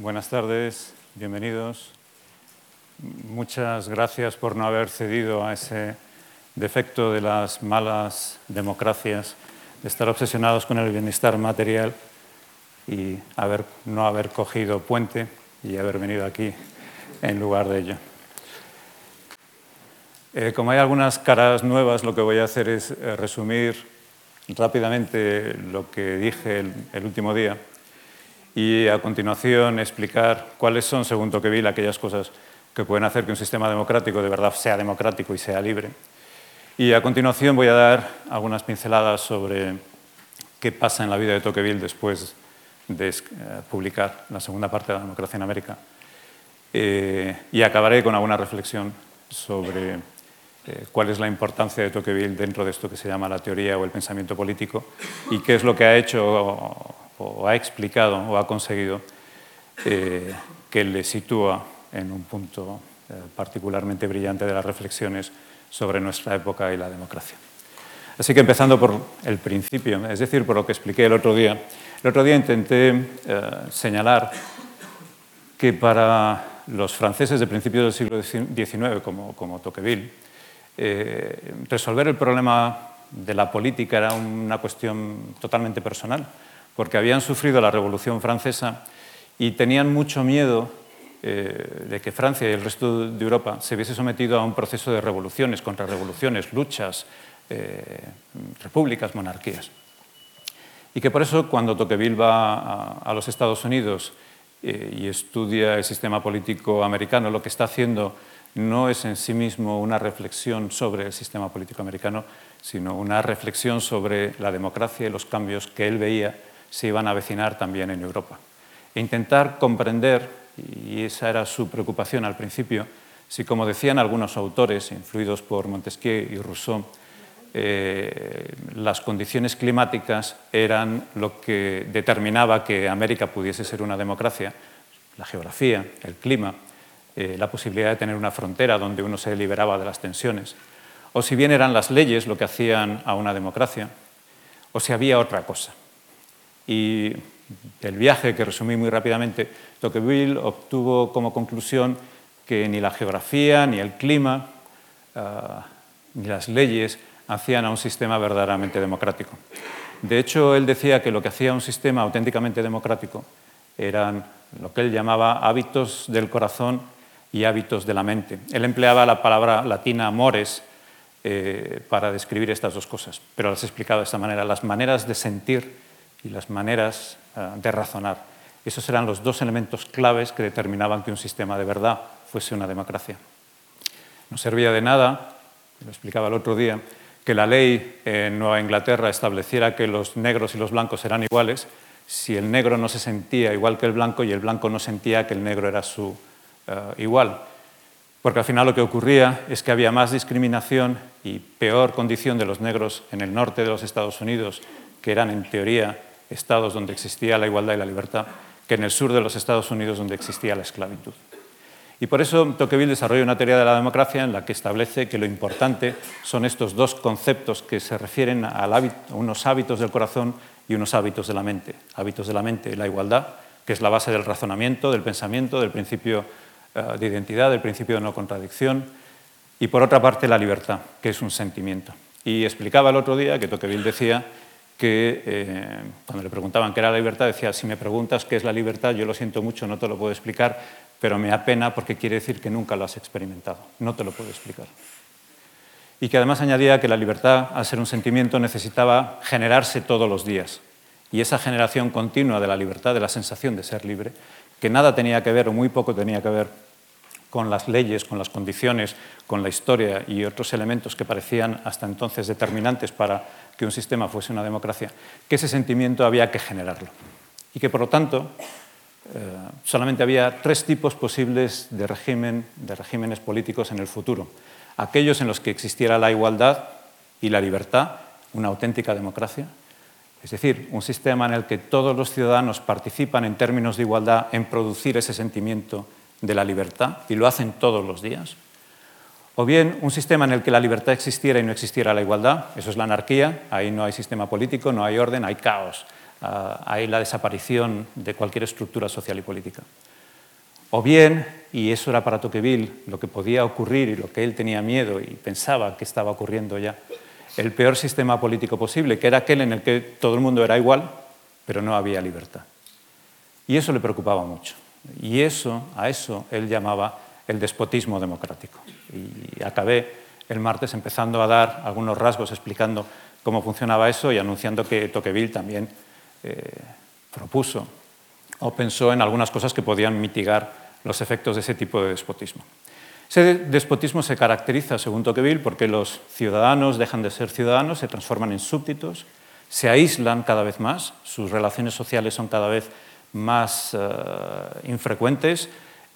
Buenas tardes, bienvenidos. Muchas gracias por no haber cedido a ese defecto de las malas democracias, de estar obsesionados con el bienestar material y haber, no haber cogido puente y haber venido aquí en lugar de ello. Eh, como hay algunas caras nuevas, lo que voy a hacer es eh, resumir rápidamente lo que dije el, último día y a continuación explicar cuáles son, según Tocqueville, aquellas cosas que pueden hacer que un sistema democrático de verdad sea democrático y sea libre. Y a continuación voy a dar algunas pinceladas sobre qué pasa en la vida de Tocqueville después de eh, publicar la segunda parte de la democracia en América. Eh, y acabaré con alguna reflexión sobre eh, cuál es la importancia de Tocqueville dentro de esto que se llama la teoría o el pensamiento político y qué es lo que ha hecho o, ha explicado o ha conseguido que le sitúa en un punto particularmente brillante de las reflexiones sobre nuestra época y la democracia. Así que empezando por el principio, es decir, por lo que expliqué el otro día. El otro día intenté eh, señalar que para los franceses de principios del siglo XIX, como, como Tocqueville, eh, resolver el problema de la política era una cuestión totalmente personal, porque habían sufrido la Revolución Francesa y tenían mucho miedo eh, de que Francia y el resto de Europa se hubiese sometido a un proceso de revoluciones, contrarrevoluciones, luchas, eh, repúblicas, monarquías. Y que por eso cuando Tocqueville va a, los Estados Unidos eh, y estudia el sistema político americano, lo que está haciendo no es en sí mismo una reflexión sobre el sistema político americano, sino una reflexión sobre la democracia y los cambios que él veía se iban a avecinar también en Europa. E intentar comprender y esa era su preocupación al principio, si como decían algunos autores, influidos por Montesquieu y Rousseau, eh, las condiciones climáticas eran lo que determinaba que América pudiese ser una democracia, la geografía, el clima, eh, la posibilidad de tener una frontera donde uno se liberaba de las tensiones, o si bien eran las leyes lo que hacían a una democracia, o si había otra cosa. Y del viaje, que resumí muy rápidamente, Tocqueville obtuvo como conclusión que ni la geografía, ni el clima, ah, ni las leyes hacían a un sistema verdaderamente democrático. De hecho, él decía que lo que hacía un sistema auténticamente democrático eran lo que él llamaba hábitos del corazón y hábitos de la mente. Él empleaba la palabra latina mores eh, para describir estas dos cosas, pero las explicaba de esta manera, las maneras de sentir y las maneras ah, de razonar. Esos eran los dos elementos claves que determinaban que un sistema de verdad fuese una democracia. No servía de nada, lo explicaba el otro día, que la ley en Nueva Inglaterra estableciera que los negros y los blancos eran iguales si el negro no se sentía igual que el blanco y el blanco no sentía que el negro era su eh, igual. Porque al final lo que ocurría es que había más discriminación y peor condición de los negros en el norte de los Estados Unidos, que eran en teoría estados donde existía la igualdad y la libertad, que en el sur de los Estados Unidos donde existía la esclavitud. Y por eso Tocqueville desarrolla una teoría de la democracia en la que establece que lo importante son estos dos conceptos que se refieren a unos hábitos del corazón y unos hábitos de la mente. Hábitos de la mente, la igualdad, que es la base del razonamiento, del pensamiento, del principio eh, de identidad, del principio de no contradicción, y por otra parte la libertad, que es un sentimiento. Y explicaba el otro día que Tocqueville decía que eh, cuando le preguntaban qué era la libertad, decía, si me preguntas qué es la libertad, yo lo siento mucho, no te lo puedo explicar, pero me da pena porque quiere decir que nunca lo has experimentado, no te lo puedo explicar. Y que además añadía que la libertad, al ser un sentimiento, necesitaba generarse todos los días. Y esa generación continua de la libertad, de la sensación de ser libre, que nada tenía que ver o muy poco tenía que ver con las leyes, con las condiciones, con la historia y otros elementos que parecían hasta entonces determinantes para que un sistema fuese una democracia, que ese sentimiento había que generarlo. Y que, por lo tanto, eh, solamente había tres tipos posibles de, régimen, de regímenes políticos en el futuro. Aquellos en los que existiera la igualdad y la libertad, una auténtica democracia, es decir, un sistema en el que todos los ciudadanos participan en términos de igualdad en producir ese sentimiento de la libertad y lo hacen todos los días. O bien un sistema en el que la libertad existiera y no existiera la igualdad, eso es la anarquía, ahí no hay sistema político, no hay orden, hay caos, ah, hay la desaparición de cualquier estructura social y política. O bien, y eso era para Tocqueville lo que podía ocurrir y lo que él tenía miedo y pensaba que estaba ocurriendo ya, el peor sistema político posible, que era aquel en el que todo el mundo era igual, pero no había libertad. Y eso le preocupaba mucho. Y eso, a eso él llamaba el despotismo democrático. Y acabé el martes empezando a dar algunos rasgos explicando cómo funcionaba eso y anunciando que Tocqueville también eh, propuso o pensó en algunas cosas que podían mitigar los efectos de ese tipo de despotismo. Ese despotismo se caracteriza, según Tocqueville, porque los ciudadanos dejan de ser ciudadanos, se transforman en súbditos, se aíslan cada vez más, sus relaciones sociales son cada vez más eh, infrecuentes,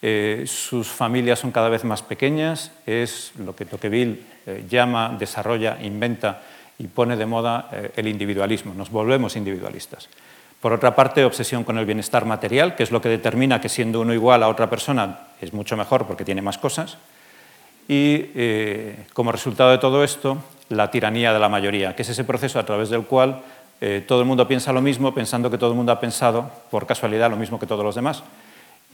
eh, sus familias son cada vez más pequeñas, es lo que Tocqueville eh, llama, desarrolla, inventa y pone de moda el individualismo, nos volvemos individualistas. Por otra parte, obsesión con el bienestar material, que es lo que determina que siendo uno igual a otra persona es mucho mejor porque tiene más cosas. Y como resultado de todo esto, la tiranía de la mayoría, que es ese proceso a través del cual eh, todo el mundo piensa lo mismo, pensando que todo el mundo ha pensado, por casualidad, lo mismo que todos los demás,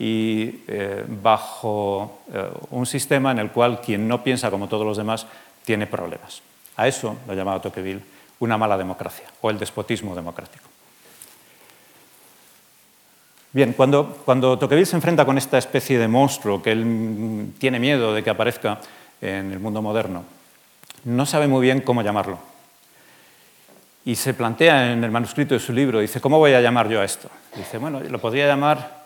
y eh, bajo eh, un sistema en el cual quien no piensa como todos los demás tiene problemas. A eso lo llamaba Tocqueville una mala democracia o el despotismo democrático. Bien, cuando, cuando Tocqueville se enfrenta con esta especie de monstruo que él tiene miedo de que aparezca en el mundo moderno, no sabe muy bien cómo llamarlo. Y se plantea en el manuscrito de su libro, dice, ¿cómo voy a llamar yo a esto? Dice, bueno, lo podría llamar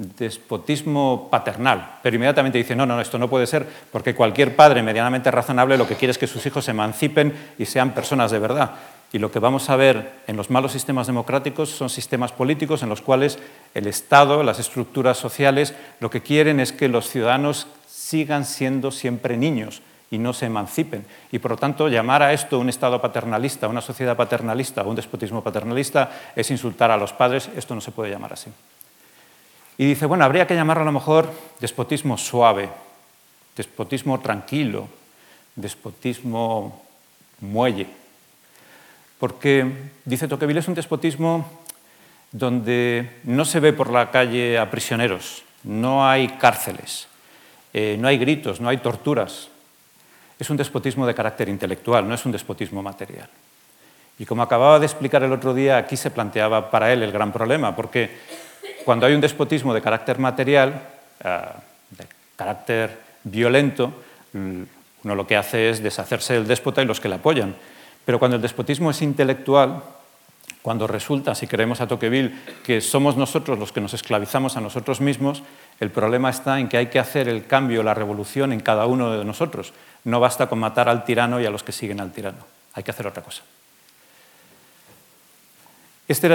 despotismo paternal, pero inmediatamente dice, no, no, esto no puede ser, porque cualquier padre medianamente razonable lo que quiere es que sus hijos se emancipen y sean personas de verdad. Y lo que vamos a ver en los malos sistemas democráticos son sistemas políticos en los cuales el Estado, las estructuras sociales, lo que quieren es que los ciudadanos sigan siendo siempre niños, y no se emancipen. Y por lo tanto, llamar a esto un Estado paternalista, una sociedad paternalista o un despotismo paternalista es insultar a los padres. Esto no se puede llamar así. Y dice, bueno, habría que llamarlo a lo mejor despotismo suave, despotismo tranquilo, despotismo muelle. Porque, dice Tocqueville, es un despotismo donde no se ve por la calle a prisioneros, no hay cárceles, eh, no hay gritos, no hay torturas, es un despotismo de carácter intelectual, no es un despotismo material. Y como acababa de explicar el otro día, aquí se planteaba para él el gran problema, porque cuando hay un despotismo de carácter material, eh, de carácter violento, uno lo que hace es deshacerse del déspota y los que le apoyan. Pero cuando el despotismo es intelectual, cuando resulta, si creemos a Tocqueville, que somos nosotros los que nos esclavizamos a nosotros mismos, el problema está en que hay que hacer el cambio, la revolución en cada uno de nosotros. No basta con matar al tirano y a los que siguen al tirano. Hay que hacer otra cosa. Este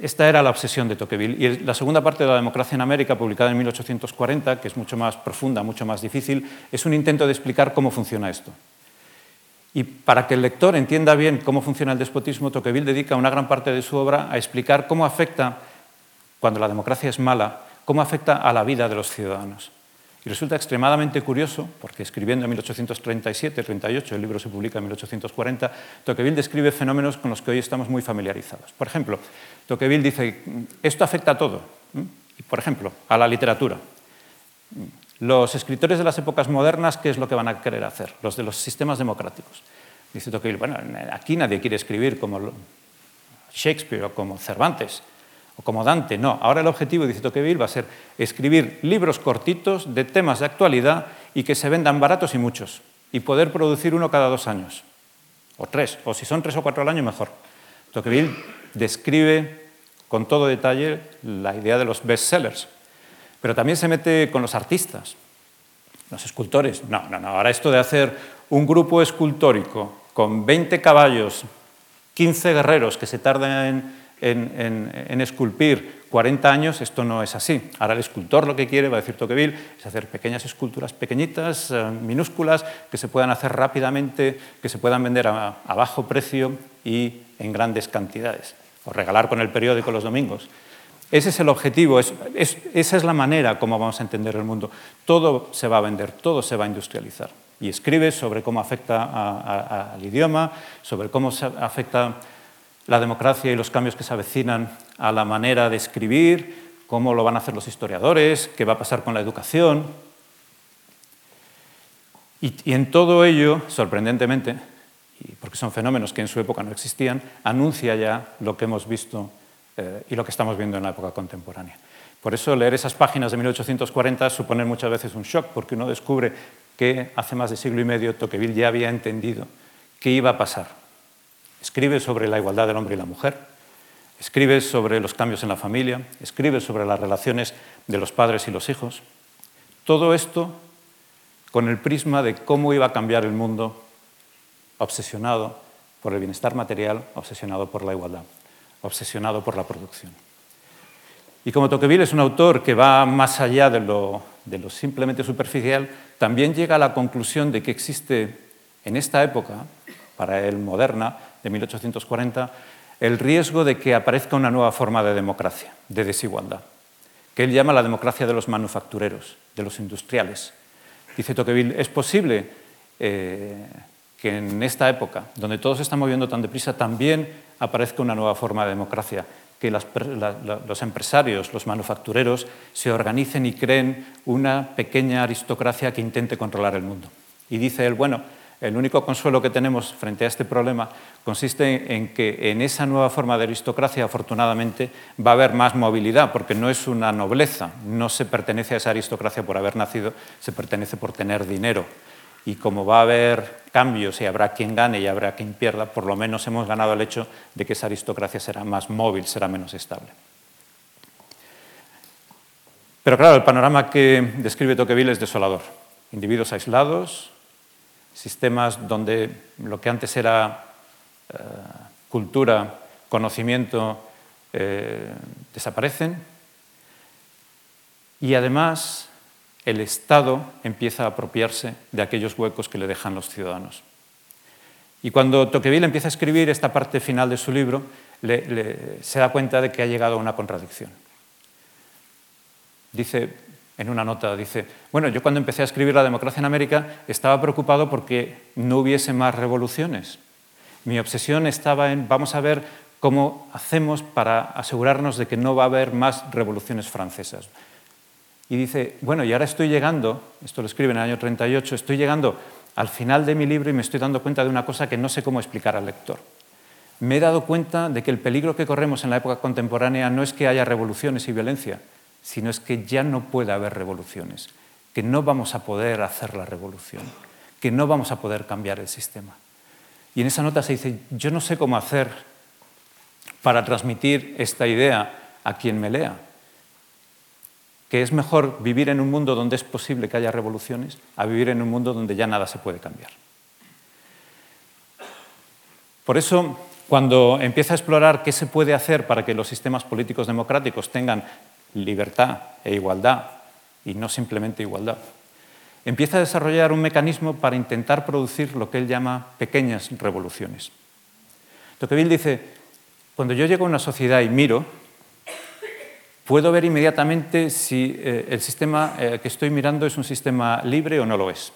esta era la obsesión de Tocqueville. Y la segunda parte de la democracia en América, publicada en 1840, que es mucho más profunda, mucho más difícil, es un intento de explicar cómo funciona esto. Y para que el lector entienda bien cómo funciona el despotismo, Tocqueville dedica una gran parte de su obra a explicar cómo afecta, cuando la democracia es mala, cómo afecta a la vida de los ciudadanos. Y resulta extremadamente curioso, porque escribiendo en 1837-38, el libro se publica en 1840, Tocqueville describe fenómenos con los que hoy estamos muy familiarizados. Por ejemplo, Tocqueville dice, esto afecta a todo. Por ejemplo, a la literatura. Los escritores de las épocas modernas, ¿qué es lo que van a querer hacer? Los de los sistemas democráticos. Dice Tocqueville, bueno, aquí nadie quiere escribir como Shakespeare o como Cervantes o como Dante. No, ahora el objetivo, dice Tocqueville, va a ser escribir libros cortitos de temas de actualidad y que se vendan baratos y muchos, y poder producir uno cada dos años, o tres, o si son tres o cuatro al año, mejor. Tocqueville describe con todo detalle la idea de los bestsellers. Pero también se mete con los artistas, los escultores. No, no, no. Ahora esto de hacer un grupo escultórico con 20 caballos, 15 guerreros que se tardan en, esculpir 40 años, esto no es así. Ahora el escultor lo que quiere, va a decir Tocqueville, es hacer pequeñas esculturas pequeñitas, eh, minúsculas, que se puedan hacer rápidamente, que se puedan vender a, bajo precio y en grandes cantidades, o regalar con el periódico los domingos. Ese es el objetivo, esa es la manera como vamos a entender el mundo. Todo se va a vender, todo se va a industrializar. Y escribe sobre cómo afecta al idioma, sobre cómo afecta la democracia y los cambios que se avecinan a la manera de escribir, cómo lo van a hacer los historiadores, qué va a pasar con la educación. Y, en todo ello, sorprendentemente, porque son fenómenos que en su época no existían, anuncia ya lo que hemos visto eh, y lo que estamos viendo en la época contemporánea. Por eso leer esas páginas de 1840 supone muchas veces un shock, porque uno descubre que hace más de siglo y medio Tocqueville ya había entendido qué iba a pasar. Escribe sobre la igualdad del hombre y la mujer, escribe sobre los cambios en la familia, escribe sobre las relaciones de los padres y los hijos. Todo esto con el prisma de cómo iba a cambiar el mundo obsesionado por el bienestar material, obsesionado por la igualdad, obsesionado por la producción. Y como Tocqueville es un autor que va más allá de lo, de lo simplemente superficial, también llega a la conclusión de que existe en esta época, para él moderna, de 1840, el riesgo de que aparezca una nueva forma de democracia, de desigualdad, que él llama la democracia de los manufactureros, de los industriales. Dice Tocqueville, es posible eh, que en esta época, donde todo se está moviendo tan deprisa, también aparezca una nueva forma de democracia, que los empresarios, los manufactureros, se organicen y creen una pequeña aristocracia que intente controlar el mundo. Y dice él, bueno, el único consuelo que tenemos frente a este problema consiste en que en esa nueva forma de aristocracia, afortunadamente, va a haber más movilidad, porque no es una nobleza, no se pertenece a esa aristocracia por haber nacido, se pertenece por tener dinero y como va a haber cambios y habrá quien gane y habrá quien pierda, por lo menos hemos ganado el hecho de que esa aristocracia será más móvil, será menos estable. Pero claro, el panorama que describe Tocqueville es desolador. Individuos aislados, sistemas donde lo que antes era eh, cultura, conocimiento, eh, desaparecen. Y además el Estado empieza a apropiarse de aquellos huecos que le dejan los ciudadanos. Y cuando Tocqueville empieza a escribir esta parte final de su libro, se da cuenta de que ha llegado a una contradicción. Dice, en una nota, dice, bueno, yo cuando empecé a escribir La democracia en América estaba preocupado porque no hubiese más revoluciones. Mi obsesión estaba en, vamos a ver cómo hacemos para asegurarnos de que no va a haber más revoluciones francesas y dice, bueno, y ahora estoy llegando, esto lo escribe en el año 38, estoy llegando al final de mi libro y me estoy dando cuenta de una cosa que no sé cómo explicar al lector. Me he dado cuenta de que el peligro que corremos en la época contemporánea no es que haya revoluciones y violencia, sino es que ya no puede haber revoluciones, que no vamos a poder hacer la revolución, que no vamos a poder cambiar el sistema. Y en esa nota se dice, yo no sé cómo hacer para transmitir esta idea a quien me lea, que es mejor vivir en un mundo donde es posible que haya revoluciones a vivir en un mundo donde ya nada se puede cambiar. Por eso, cuando empieza a explorar qué se puede hacer para que los sistemas políticos democráticos tengan libertad e igualdad, y no simplemente igualdad, empieza a desarrollar un mecanismo para intentar producir lo que él llama pequeñas revoluciones. Tocqueville dice, cuando yo llego a una sociedad y miro, puedo ver inmediatamente si eh, el sistema eh, que estoy mirando es un sistema libre o no lo es.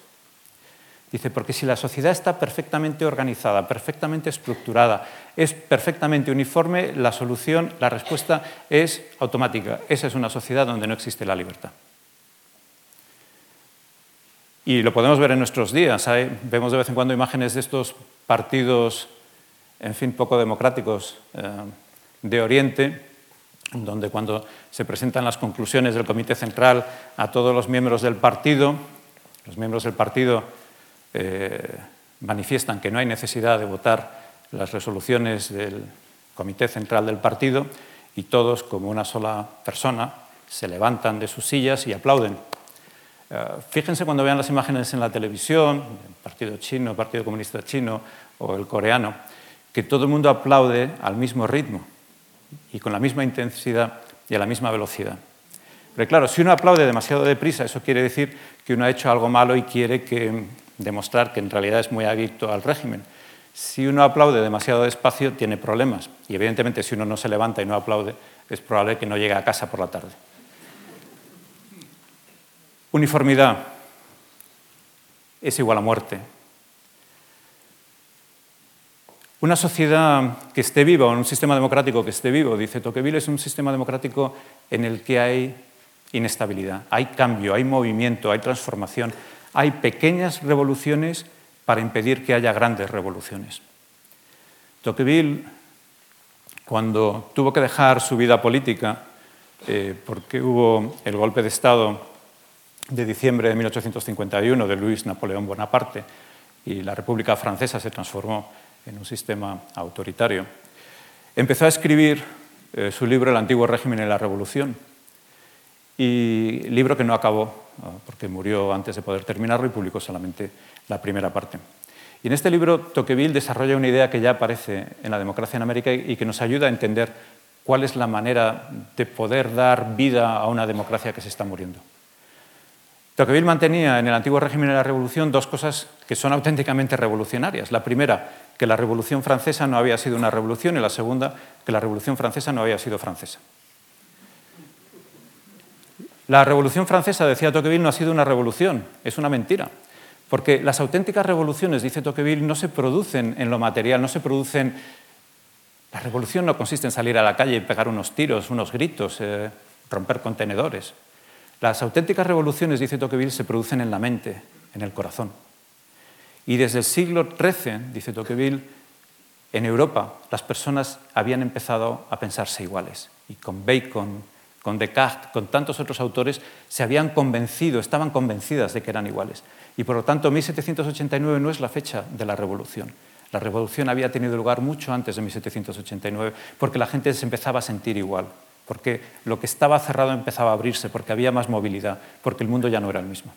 Dice, porque si la sociedad está perfectamente organizada, perfectamente estructurada, es perfectamente uniforme, la solución, la respuesta es automática. Esa es una sociedad donde no existe la libertad. Y lo podemos ver en nuestros días. Vemos de vez en cuando imágenes de estos partidos, en fin, poco democráticos eh, de Oriente, donde cuando se presentan las conclusiones del Comité Central a todos los miembros del partido, los miembros del partido eh, manifiestan que no hay necesidad de votar las resoluciones del Comité Central del partido y todos, como una sola persona, se levantan de sus sillas y aplauden. Eh, fíjense cuando vean las imágenes en la televisión, el Partido Chino, el Partido Comunista Chino o el coreano, que todo el mundo aplaude al mismo ritmo y con la misma intensidad y a la misma velocidad. Pero claro, si uno aplaude demasiado deprisa, eso quiere decir que uno ha hecho algo malo y quiere demostrar que en realidad es muy adicto al régimen. Si uno aplaude demasiado despacio, tiene problemas. Y evidentemente, si uno no se levanta y no aplaude, es probable que no llegue a casa por la tarde. Uniformidad es igual a muerte. Una sociedad que esté viva, o un sistema democrático que esté vivo, dice Tocqueville, es un sistema democrático en el que hay inestabilidad, hay cambio, hay movimiento, hay transformación, hay pequeñas revoluciones para impedir que haya grandes revoluciones. Tocqueville, cuando tuvo que dejar su vida política, eh, porque hubo el golpe de Estado de diciembre de 1851 de Luis Napoleón Bonaparte y la República Francesa se transformó en un sistema autoritario, empezó a escribir eh, su libro El antiguo régimen y la revolución, y libro que no acabó porque murió antes de poder terminarlo y publicó solamente la primera parte. Y en este libro Tocqueville desarrolla una idea que ya aparece en la democracia en América y que nos ayuda a entender cuál es la manera de poder dar vida a una democracia que se está muriendo. Tocqueville mantenía en el antiguo régimen de la Revolución dos cosas que son auténticamente revolucionarias. La primera, que la Revolución Francesa no había sido una revolución y la segunda, que la Revolución Francesa no había sido francesa. La Revolución Francesa, decía Tocqueville, no ha sido una revolución, es una mentira. Porque las auténticas revoluciones, dice Tocqueville, no se producen en lo material, no se producen... La revolución no consiste en salir a la calle y pegar unos tiros, unos gritos, eh, romper contenedores. Las auténticas revoluciones, dice Tocqueville, se producen en la mente, en el corazón. Y desde el siglo XIII, dice Tocqueville, en Europa las personas habían empezado a pensarse iguales. Y con Bacon, con Descartes, con tantos otros autores, se habían convencido, estaban convencidas de que eran iguales. Y por lo tanto, 1789 no es la fecha de la revolución. La revolución había tenido lugar mucho antes de 1789, porque la gente se empezaba a sentir igual, porque lo que estaba cerrado empezaba a abrirse, porque había más movilidad, porque el mundo ya no era el mismo.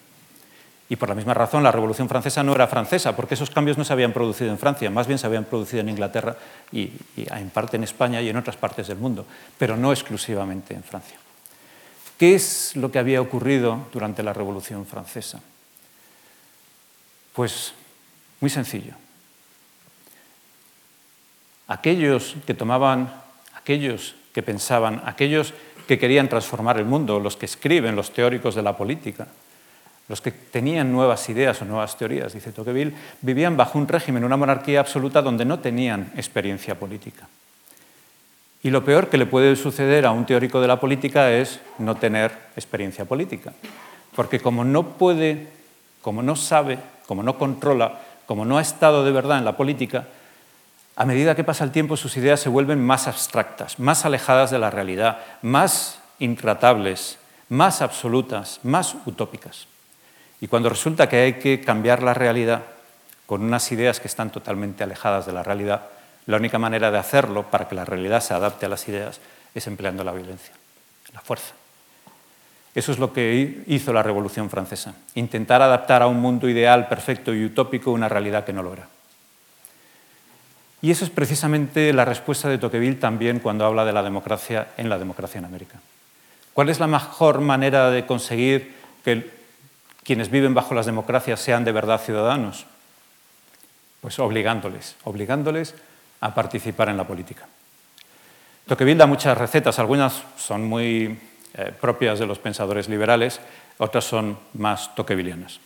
Y por la misma razón, la Revolución Francesa no era francesa, porque esos cambios no se habían producido en Francia, más bien se habían producido en Inglaterra y, en parte en España y en otras partes del mundo, pero no exclusivamente en Francia. ¿Qué es lo que había ocurrido durante la Revolución Francesa? Pues muy sencillo. Aquellos que tomaban, aquellos que pensaban, aquellos que querían transformar el mundo, los que escriben, los teóricos de la política, los que tenían nuevas ideas o nuevas teorías, dice Tocqueville, vivían bajo un régimen, una monarquía absoluta donde no tenían experiencia política. Y lo peor que le puede suceder a un teórico de la política es no tener experiencia política. Porque como no puede, como no sabe, como no controla, como no ha estado de verdad en la política, a medida que pasa el tiempo sus ideas se vuelven más abstractas, más alejadas de la realidad, más intratables, más absolutas, más utópicas. Y cuando resulta que hay que cambiar la realidad con unas ideas que están totalmente alejadas de la realidad, la única manera de hacerlo para que la realidad se adapte a las ideas es empleando la violencia, la fuerza. Eso es lo que hizo la Revolución Francesa, intentar adaptar a un mundo ideal, perfecto y utópico una realidad que no lo era. Y eso es precisamente la respuesta de Tocqueville también cuando habla de la democracia en la democracia en América. ¿Cuál es la mejor manera de conseguir que quienes viven bajo las democracias sean de verdad ciudadanos? Pues obligándoles, obligándoles a participar en la política. Tocqueville da muchas recetas, algunas son muy eh, propias de los pensadores liberales, otras son más toquevillianas.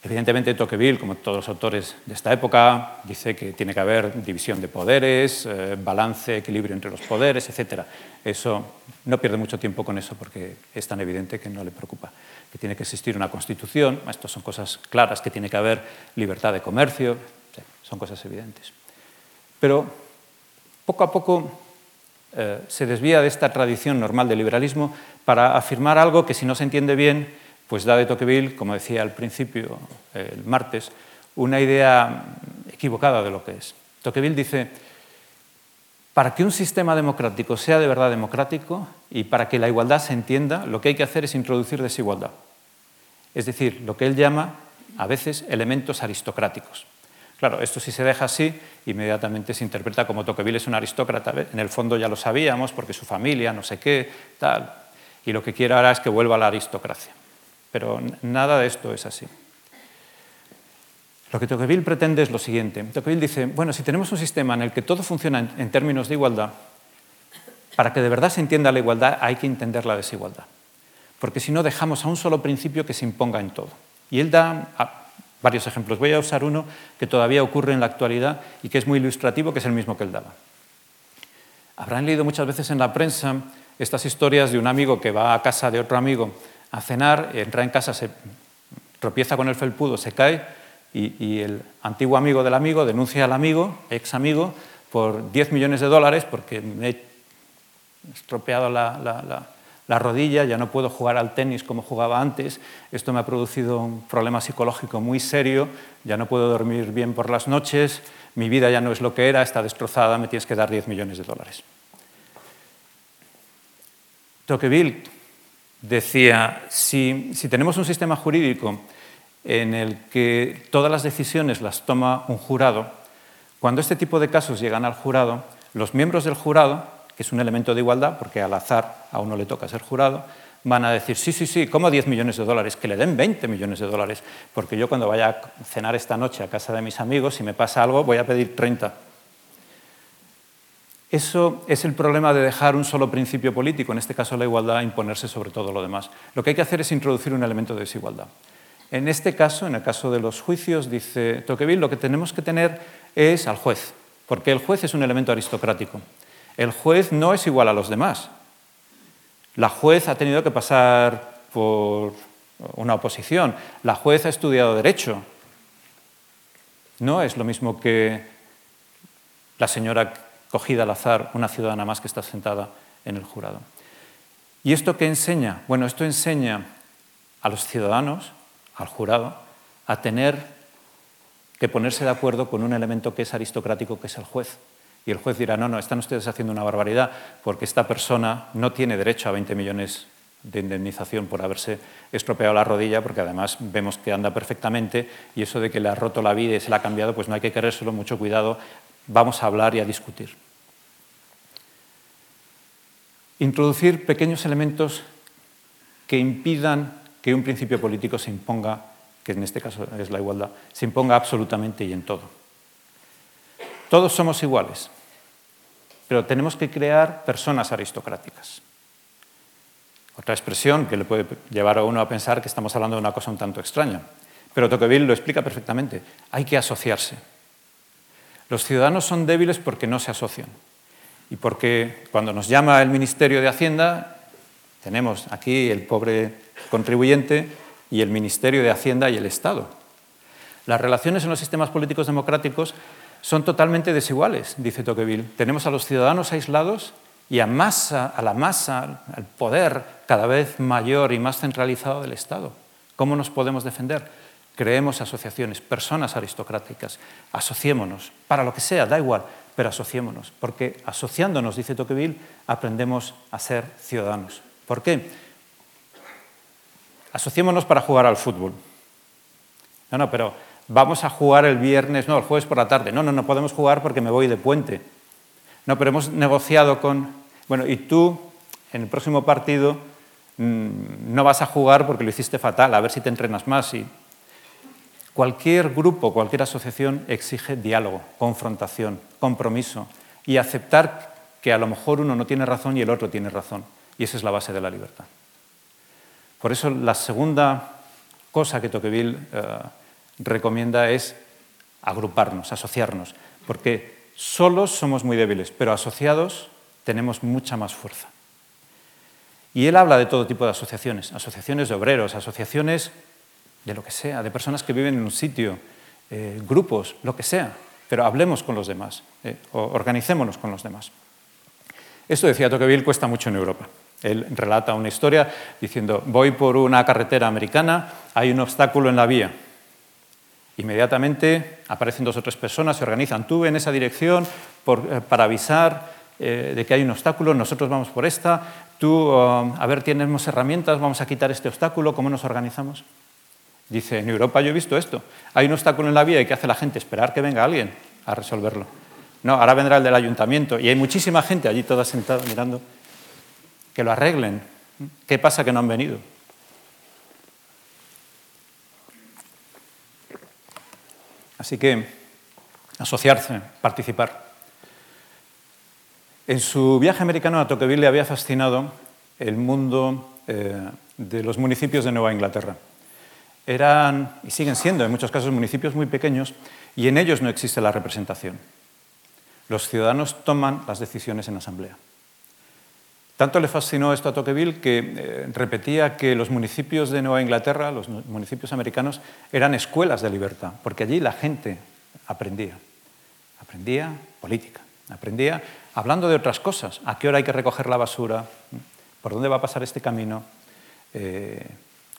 Evidentemente, Tocqueville, como todos los autores de esta época, dice que tiene que haber división de poderes, eh, balance, equilibrio entre los poderes, etc. Eso no pierde mucho tiempo con eso porque es tan evidente que no le preocupa. Que tiene que existir una constitución, estas son cosas claras, que tiene que haber libertad de comercio, son cosas evidentes. Pero poco a poco eh, se desvía de esta tradición normal del liberalismo para afirmar algo que si no se entiende bien, pues da de Tocqueville, como decía al principio el martes, una idea equivocada de lo que es. Tocqueville dice, para que un sistema democrático sea de verdad democrático y para que la igualdad se entienda, lo que hay que hacer es introducir desigualdad. Es decir, lo que él llama a veces elementos aristocráticos. Claro, esto si se deja así, inmediatamente se interpreta como Tocqueville es un aristócrata. En el fondo ya lo sabíamos, porque su familia, no sé qué, tal. Y lo que quiere ahora es que vuelva a la aristocracia. Pero nada de esto es así. Lo que Tocqueville pretende es lo siguiente. Tocqueville dice, bueno, si tenemos un sistema en el que todo funciona en términos de igualdad, para que de verdad se entienda la igualdad hay que entender la desigualdad. Porque si no dejamos a un solo principio que se imponga en todo. Y él da varios ejemplos. Voy a usar uno que todavía ocurre en la actualidad y que es muy ilustrativo, que es el mismo que él daba. Habrán leído muchas veces en la prensa estas historias de un amigo que va a casa de otro amigo a cenar, entra en casa, se tropieza con el felpudo, se cae y, el antiguo amigo del amigo denuncia al amigo, ex amigo, por 10 millones de dólares porque me he estropeado la, la rodilla, ya no puedo jugar al tenis como jugaba antes, esto me ha producido un problema psicológico muy serio, ya no puedo dormir bien por las noches, mi vida ya no es lo que era, está destrozada, me tienes que dar 10 millones de dólares. Tocqueville decía, si, tenemos un sistema jurídico en el que todas las decisiones las toma un jurado, cuando este tipo de casos llegan al jurado, los miembros del jurado, que es un elemento de igualdad, porque al azar a uno le toca ser jurado, van a decir, sí, sí, sí, ¿cómo 10 millones de dólares? Que le den 20 millones de dólares, porque yo cuando vaya a cenar esta noche a casa de mis amigos, si me pasa algo, voy a pedir 30. Eso es el problema de dejar un solo principio político, en este caso la igualdad, imponerse sobre todo lo demás. Lo que hay que hacer es introducir un elemento de desigualdad. En este caso, en el caso de los juicios, dice Tocqueville, lo que tenemos que tener es al juez, porque el juez es un elemento aristocrático. El juez no es igual a los demás. La juez ha tenido que pasar por una oposición. La juez ha estudiado derecho. No es lo mismo que la señora cogida al azar, una ciudadana más que está sentada en el jurado. ¿Y esto qué enseña? Bueno, esto enseña a los ciudadanos, al jurado, a tener que ponerse de acuerdo con un elemento que es aristocrático, que es el juez. Y el juez dirá, no, no, están ustedes haciendo una barbaridad porque esta persona no tiene derecho a 20 millones de indemnización por haberse estropeado la rodilla, porque además vemos que anda perfectamente y eso de que le ha roto la vida y se la ha cambiado, pues no hay que querérselo, mucho cuidado, vamos a hablar y a discutir. Introducir pequeños elementos que impidan que un principio político se imponga, que en este caso es la igualdad, se imponga absolutamente y en todo. Todos somos iguales, pero tenemos que crear personas aristocráticas. Otra expresión que le puede llevar a uno a pensar que estamos hablando de una cosa un tanto extraña. Pero Tocqueville lo explica perfectamente. Hay que asociarse. Los ciudadanos son débiles porque no se asocian. Y porque cuando nos llama el Ministerio de Hacienda, tenemos aquí el pobre contribuyente y el Ministerio de Hacienda y el Estado. Las relaciones en los sistemas políticos democráticos son totalmente desiguales, dice Tocqueville. Tenemos a los ciudadanos aislados y a, masa, a la masa, al poder cada vez mayor y más centralizado del Estado. ¿Cómo nos podemos defender? Creemos asociaciones, personas aristocráticas, asociémonos, para lo que sea, da igual, pero asociémonos, porque asociándonos, dice Tocqueville, aprendemos a ser ciudadanos. ¿Por qué? Asociémonos para jugar al fútbol. No, no, pero vamos a jugar el viernes, no, el jueves por la tarde. No, no, no podemos jugar porque me voy de puente. No, pero hemos negociado con... Bueno, y tú, en el próximo partido, mm, no vas a jugar porque lo hiciste fatal, a ver si te entrenas más. Y cualquier grupo, cualquier asociación exige diálogo, confrontación, compromiso y aceptar que a lo mejor uno no tiene razón y el otro tiene razón. Y esa es la base de la libertad. Por eso la segunda cosa que Tocqueville eh, recomienda es agruparnos, asociarnos, porque solos somos muy débiles, pero asociados tenemos mucha más fuerza. Y él habla de todo tipo de asociaciones, asociaciones de obreros, asociaciones de lo que sea, de personas que viven en un sitio, eh, grupos, lo que sea, pero hablemos con los demás, eh, organicémonos con los demás. Esto, decía Tocqueville, cuesta mucho en Europa. Él relata una historia diciendo, voy por una carretera americana, hay un obstáculo en la vía, Inmediatamente aparecen dos o tres personas, se organizan. Tú en esa dirección eh, para avisar eh, de que hay un obstáculo, nosotros vamos por esta. Tú, um, a ver, tenemos herramientas, vamos a quitar este obstáculo, ¿cómo nos organizamos? Dice, en Europa yo he visto esto. Hay un obstáculo en la vía y ¿qué hace la gente? Esperar que venga alguien a resolverlo. No, ahora vendrá el del ayuntamiento y hay muchísima gente allí toda sentada mirando que lo arreglen. ¿Qué pasa que no han venido? Así que asociarse, participar. En su viaje americano a Tocqueville le había fascinado el mundo eh, de los municipios de Nueva Inglaterra. eran, y siguen siendo en muchos casos, municipios muy pequeños, y en ellos no existe la representación. Los ciudadanos toman las decisiones en asamblea. Tanto le fascinó esto a Tocqueville que eh, repetía que los municipios de Nueva Inglaterra, los municipios americanos, eran escuelas de libertad, porque allí la gente aprendía. Aprendía política, aprendía hablando de otras cosas. ¿A qué hora hay que recoger la basura? ¿Por dónde va a pasar este camino? Eh,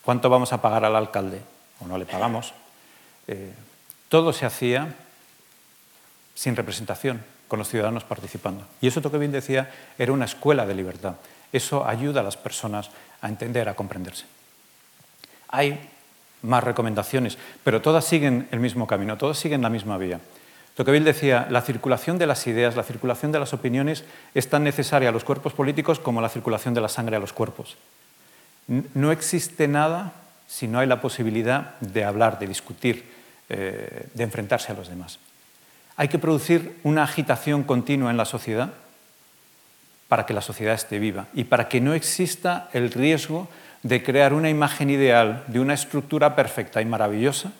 ¿Cuánto vamos a pagar al alcalde? ¿O no le pagamos? Eh, todo se hacía sin representación, con los ciudadanos participando. Y eso Tocqueville decía era una escuela de libertad. Eso ayuda a las personas a entender, a comprenderse. Hay más recomendaciones, pero todas siguen el mismo camino, todas siguen la misma vía. Tocqueville decía, la circulación de las ideas, la circulación de las opiniones es tan necesaria a los cuerpos políticos como la circulación de la sangre a los cuerpos. No existe nada si no hay la posibilidad de hablar, de discutir, eh, de enfrentarse a los demás. Hay que producir una agitación continua en la sociedad para que la sociedad esté viva y para que no exista el riesgo de crear una imagen ideal de una estructura perfecta y maravillosa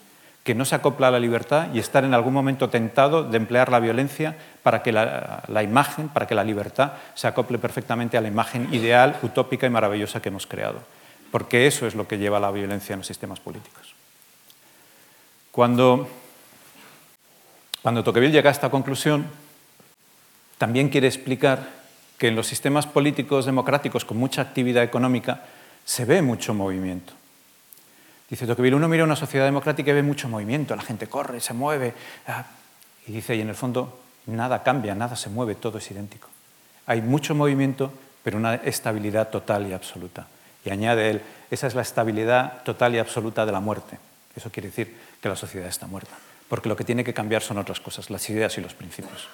que no se acopla a la libertad y estar en algún momento tentado de emplear la violencia para que la, imagen, para que la libertad se acople perfectamente a la imagen ideal, utópica y maravillosa que hemos creado. Porque eso es lo que lleva a la violencia en los sistemas políticos. Cuando cuando Tocqueville llega a esta conclusión, también quiere explicar que en los sistemas políticos democráticos con mucha actividad económica se ve mucho movimiento. Dice Tocqueville, uno mira una sociedad democrática y ve mucho movimiento, la gente corre, se mueve, ah, y dice, y en el fondo nada cambia, nada se mueve, todo es idéntico. Hay mucho movimiento, pero una estabilidad total y absoluta. Y añade él, esa es la estabilidad total y absoluta de la muerte. Eso quiere decir que la sociedad está muerta porque lo que tiene que cambiar son otras cosas, las ideas y los principios.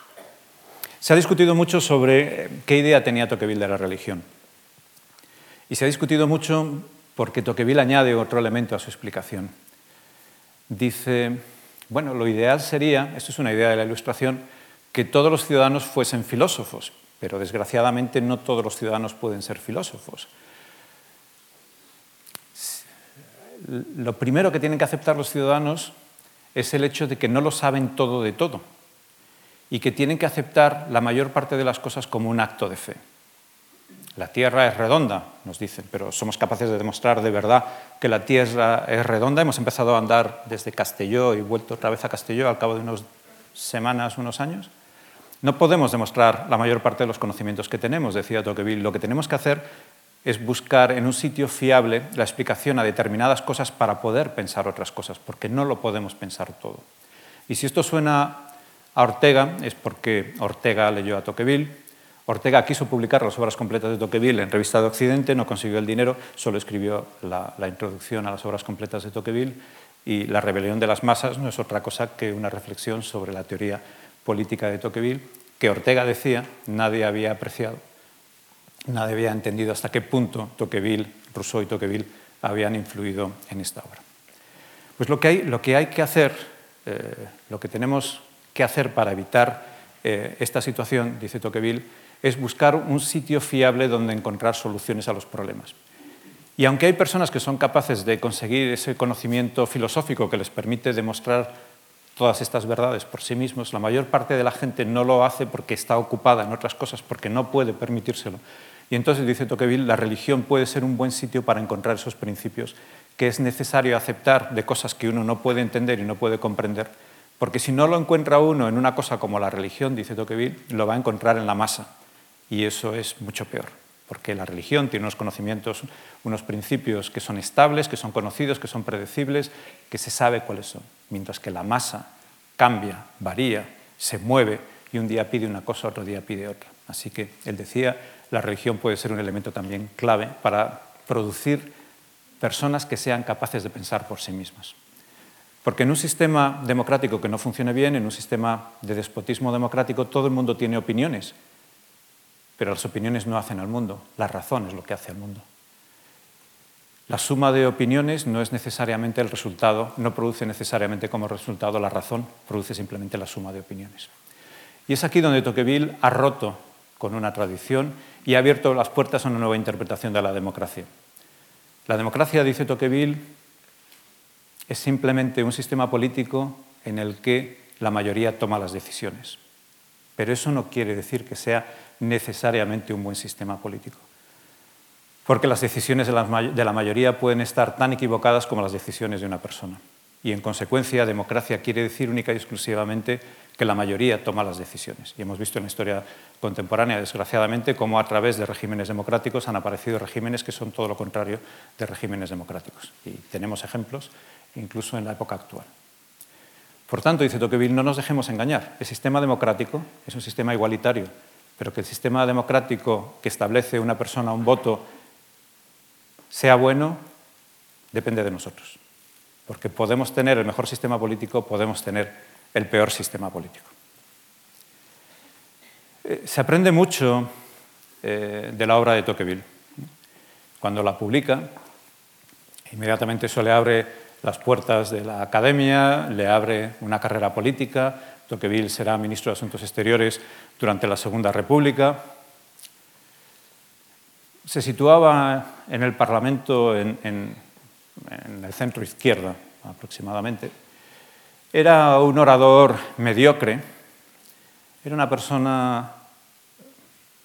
Se ha discutido mucho sobre eh, qué idea tenía Tocqueville de la religión. Y se ha discutido mucho porque Tocqueville añade otro elemento a su explicación. Dice, bueno, lo ideal sería, esto es una idea de la Ilustración, que todos los ciudadanos fuesen filósofos, pero desgraciadamente no todos los ciudadanos pueden ser filósofos. Lo primero que tienen que aceptar los ciudadanos es el hecho de que no lo saben todo de todo y que tienen que aceptar la mayor parte de las cosas como un acto de fe. La Tierra es redonda, nos dicen, pero somos capaces de demostrar de verdad que la Tierra es redonda. Hemos empezado a andar desde Castelló y vuelto otra vez a Castelló al cabo de unas semanas, unos años. No podemos demostrar la mayor parte de los conocimientos que tenemos, decía Tocqueville. Lo que tenemos que hacer es buscar en un sitio fiable la explicación a determinadas cosas para poder pensar otras cosas, porque no lo podemos pensar todo. Y si esto suena a Ortega, es porque Ortega leyó a Tocqueville. Ortega quiso publicar las obras completas de Tocqueville en Revista de Occidente, no consiguió el dinero, solo escribió la, introducción a las obras completas de Tocqueville y La rebelión de las masas no es otra cosa que una reflexión sobre la teoría política de Tocqueville que Ortega decía nadie había apreciado nadie había entendido hasta qué punto Tocqueville, Rousseau y Tocqueville habían influido en esta obra. Pues lo que hay, lo que, hay que hacer, eh, lo que tenemos que hacer para evitar eh, esta situación, dice Tocqueville, es buscar un sitio fiable donde encontrar soluciones a los problemas. Y aunque hay personas que son capaces de conseguir ese conocimiento filosófico que les permite demostrar todas estas verdades por sí mismos, la mayor parte de la gente no lo hace porque está ocupada en otras cosas, porque no puede permitírselo. Y entonces, dice Tocqueville, la religión puede ser un buen sitio para encontrar esos principios que es necesario aceptar de cosas que uno no puede entender y no puede comprender, porque si no lo encuentra uno en una cosa como la religión, dice Tocqueville, lo va a encontrar en la masa. Y eso es mucho peor, porque la religión tiene unos conocimientos, unos principios que son estables, que son conocidos, que son predecibles, que se sabe cuáles son, mientras que la masa cambia, varía, se mueve y un día pide una cosa, otro día pide otra. Así que él decía, la religión puede ser un elemento también clave para producir personas que sean capaces de pensar por sí mismas. Porque en un sistema democrático que no funcione bien, en un sistema de despotismo democrático, todo el mundo tiene opiniones, pero las opiniones no hacen al mundo, la razón es lo que hace al mundo. La suma de opiniones no es necesariamente el resultado, no produce necesariamente como resultado la razón, produce simplemente la suma de opiniones. Y es aquí donde Tocqueville ha roto con una tradición y ha abierto las puertas a una nueva interpretación de la democracia. La democracia, dice Tocqueville, es simplemente un sistema político en el que la mayoría toma las decisiones. Pero eso no quiere decir que sea necesariamente un buen sistema político. Porque las decisiones de la mayoría pueden estar tan equivocadas como las decisiones de una persona. Y en consecuencia, democracia quiere decir única y exclusivamente que la mayoría toma las decisiones. Y hemos visto en la historia contemporánea, desgraciadamente, cómo a través de regímenes democráticos han aparecido regímenes que son todo lo contrario de regímenes democráticos. Y tenemos ejemplos incluso en la época actual. Por tanto, dice Tocqueville, no nos dejemos engañar. El sistema democrático es un sistema igualitario, pero que el sistema democrático que establece una persona un voto sea bueno depende de nosotros. Porque podemos tener el mejor sistema político, podemos tener el peor sistema político. Eh, se aprende mucho eh, de la obra de Tocqueville. Cuando la publica, inmediatamente eso le abre las puertas de la academia, le abre una carrera política. Tocqueville será ministro de Asuntos Exteriores durante la Segunda República. Se situaba en el Parlamento en, en el centro izquierda aproximadamente. Era un orador mediocre, era una persona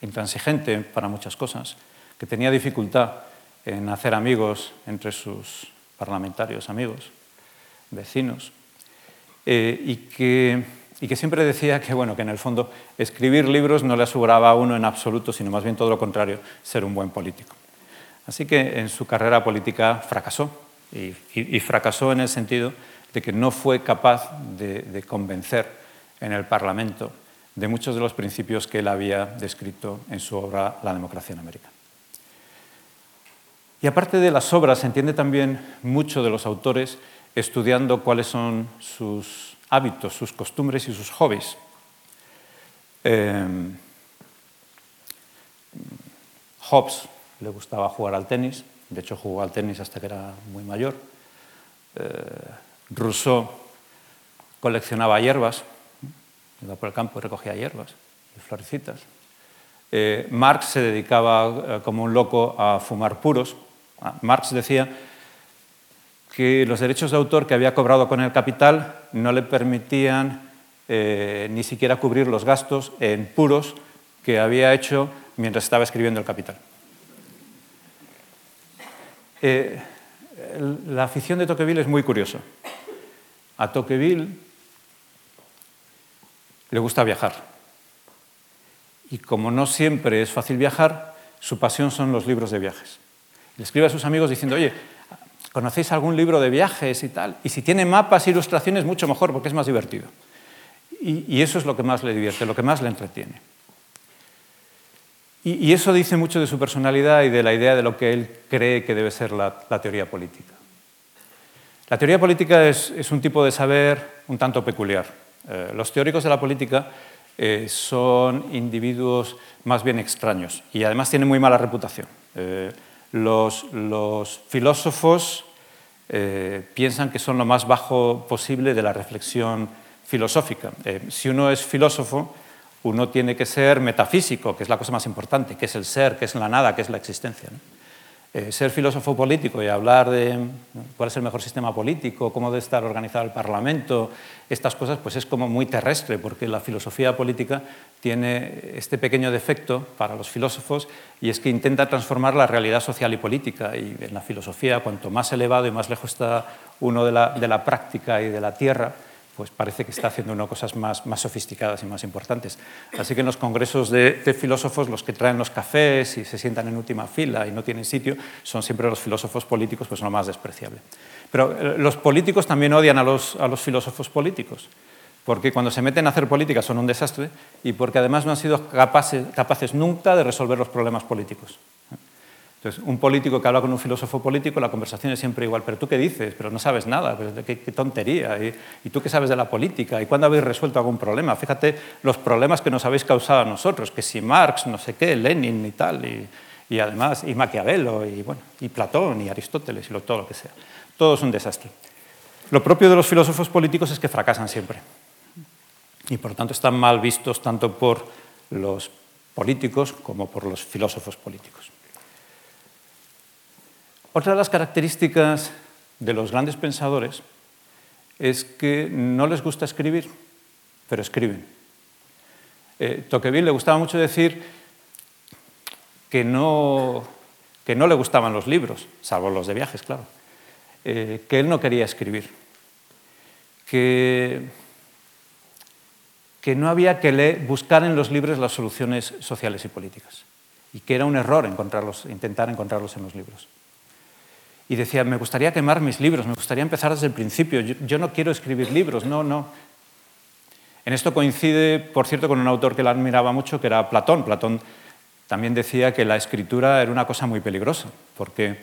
intransigente para muchas cosas, que tenía dificultad en hacer amigos entre sus parlamentarios amigos, vecinos, eh, y, que, y, que, siempre decía que, bueno, que en el fondo escribir libros no le aseguraba a uno en absoluto, sino más bien todo lo contrario, ser un buen político. Así que en su carrera política fracasó, y, fracasó en el sentido de que no fue capaz de, convencer en el Parlamento de muchos de los principios que él había descrito en su obra La democracia en América. Y aparte de las obras, se entiende también mucho de los autores estudiando cuáles son sus hábitos, sus costumbres y sus hobbies. Eh, Hobbes le gustaba jugar al tenis, de hecho, jugó al tenis hasta que era muy mayor. Eh, Rousseau coleccionaba hierbas, iba por el campo y recogía hierbas y florecitas. Eh, Marx se dedicaba eh, como un loco a fumar puros. Ah, Marx decía que los derechos de autor que había cobrado con el capital no le permitían ni siquiera cubrir los gastos en puros que había hecho mientras estaba escribiendo el capital. Eh, la afición de Tocqueville es muy curiosa. A Tocqueville le gusta viajar. Y como no siempre es fácil viajar, su pasión son los libros de viajes. Le escribe a sus amigos diciendo, oye, ¿conocéis algún libro de viajes y tal? Y si tiene mapas e ilustraciones, mucho mejor, porque es más divertido. y eso es lo que más le divierte, lo que más le entretiene. Y, eso dice mucho de su personalidad y de la idea de lo que él cree que debe ser la, teoría política. La teoría política es, un tipo de saber un tanto peculiar. Eh, los teóricos de la política eh, son individuos más bien extraños y además tienen muy mala reputación. Eh, los, los, filósofos piensan que son lo más bajo posible de la reflexión filosófica. si uno es filósofo, uno tiene que ser metafísico, que es la cosa más importante, que es el ser, que es la nada, que es la existencia. Eh, ser filósofo político y hablar de cuál es el mejor sistema político, cómo debe estar organizado el Parlamento, estas cosas, pues es como muy terrestre, porque la filosofía política tiene este pequeño defecto para los filósofos y es que intenta transformar la realidad social y política. Y en la filosofía, cuanto más elevado y más lejos está uno de la, de la práctica y de la tierra, pues parece que está haciendo cosas más, sofisticadas y más importantes. Así que en los congresos de, filósofos, los que traen los cafés y se sientan en última fila y no tienen sitio, son siempre los filósofos políticos, pues lo más despreciable. Pero eh, los políticos también odian a los, filósofos políticos, porque cuando se meten a hacer política son un desastre y porque además no han sido capaces nunca de resolver los problemas políticos. Entonces, un político que habla con un filósofo político, la conversación es siempre igual, pero tú qué dices, pero no sabes nada, qué, tontería, ¿Y, tú qué sabes de la política, y cuándo habéis resuelto algún problema. Fíjate los problemas que nos habéis causado a nosotros, que si Marx, no sé qué, Lenin y tal, y, además, y Maquiavelo, y, bueno, y Platón, y Aristóteles, y todo lo que sea. Todo es un desastre. Lo propio de los filósofos políticos es que fracasan siempre. Y por lo tanto están mal vistos tanto por los políticos como por los filósofos políticos. Otra de las características de los grandes pensadores es que no les gusta escribir, pero escriben. Eh, Tocqueville le gustaba mucho decir que no, le gustaban los libros, salvo los de viajes, claro, eh, que él no quería escribir, que, no había que buscar en los libros las soluciones sociales y políticas y que era un error intentar encontrarlos en los libros. Y decía, me gustaría quemar mis libros, me gustaría empezar desde el principio, yo, no quiero escribir libros, no, no. En esto coincide, por cierto, con un autor que la admiraba mucho, que era Platón. Platón también decía que la escritura era una cosa muy peligrosa, porque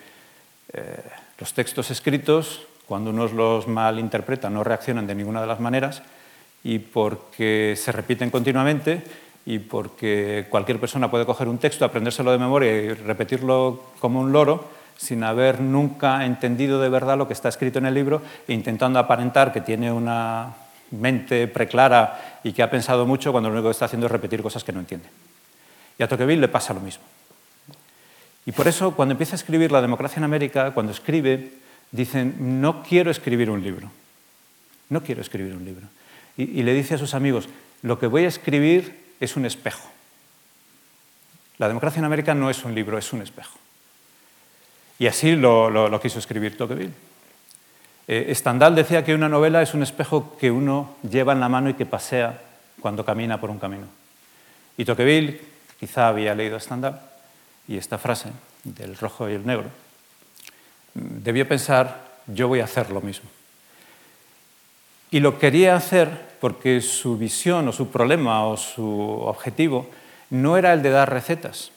eh, los textos escritos, cuando uno los malinterpreta, no reaccionan de ninguna de las maneras, y porque se repiten continuamente, y porque cualquier persona puede coger un texto, aprendérselo de memoria y repetirlo como un loro sin haber nunca entendido de verdad lo que está escrito en el libro e intentando aparentar que tiene una mente preclara y que ha pensado mucho cuando lo único que está haciendo es repetir cosas que no entiende. Y a Tocqueville le pasa lo mismo. Y por eso, cuando empieza a escribir La democracia en América, cuando escribe, dicen, no quiero escribir un libro. No quiero escribir un libro. Y, y le dice a sus amigos, lo que voy a escribir es un espejo. La democracia en América no es un libro, es un espejo. Y así lo, quiso escribir Tocqueville. Eh, Stendhal decía que una novela es un espejo que uno lleva en la mano y que pasea cuando camina por un camino. Y Tocqueville quizá había leído Stendhal y esta frase del rojo y el negro, debió pensar, yo voy a hacer lo mismo. Y lo quería hacer porque su visión o su problema o su objetivo no era el de dar recetas,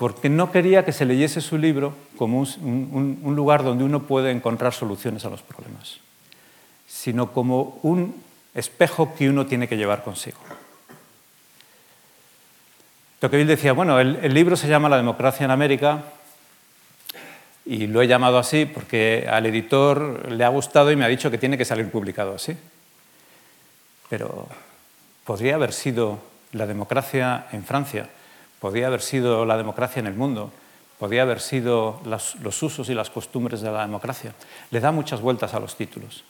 porque no quería que se leyese su libro como un, lugar donde uno puede encontrar soluciones a los problemas, sino como un espejo que uno tiene que llevar consigo. Tocqueville decía, bueno, el libro se llama La democracia en América y lo he llamado así porque al editor le ha gustado y me ha dicho que tiene que salir publicado así. Pero podría haber sido la democracia en Francia, podría haber sido la democracia en el mundo, podría haber sido los usos y las costumbres de la democracia. Le da muchas vueltas a los títulos.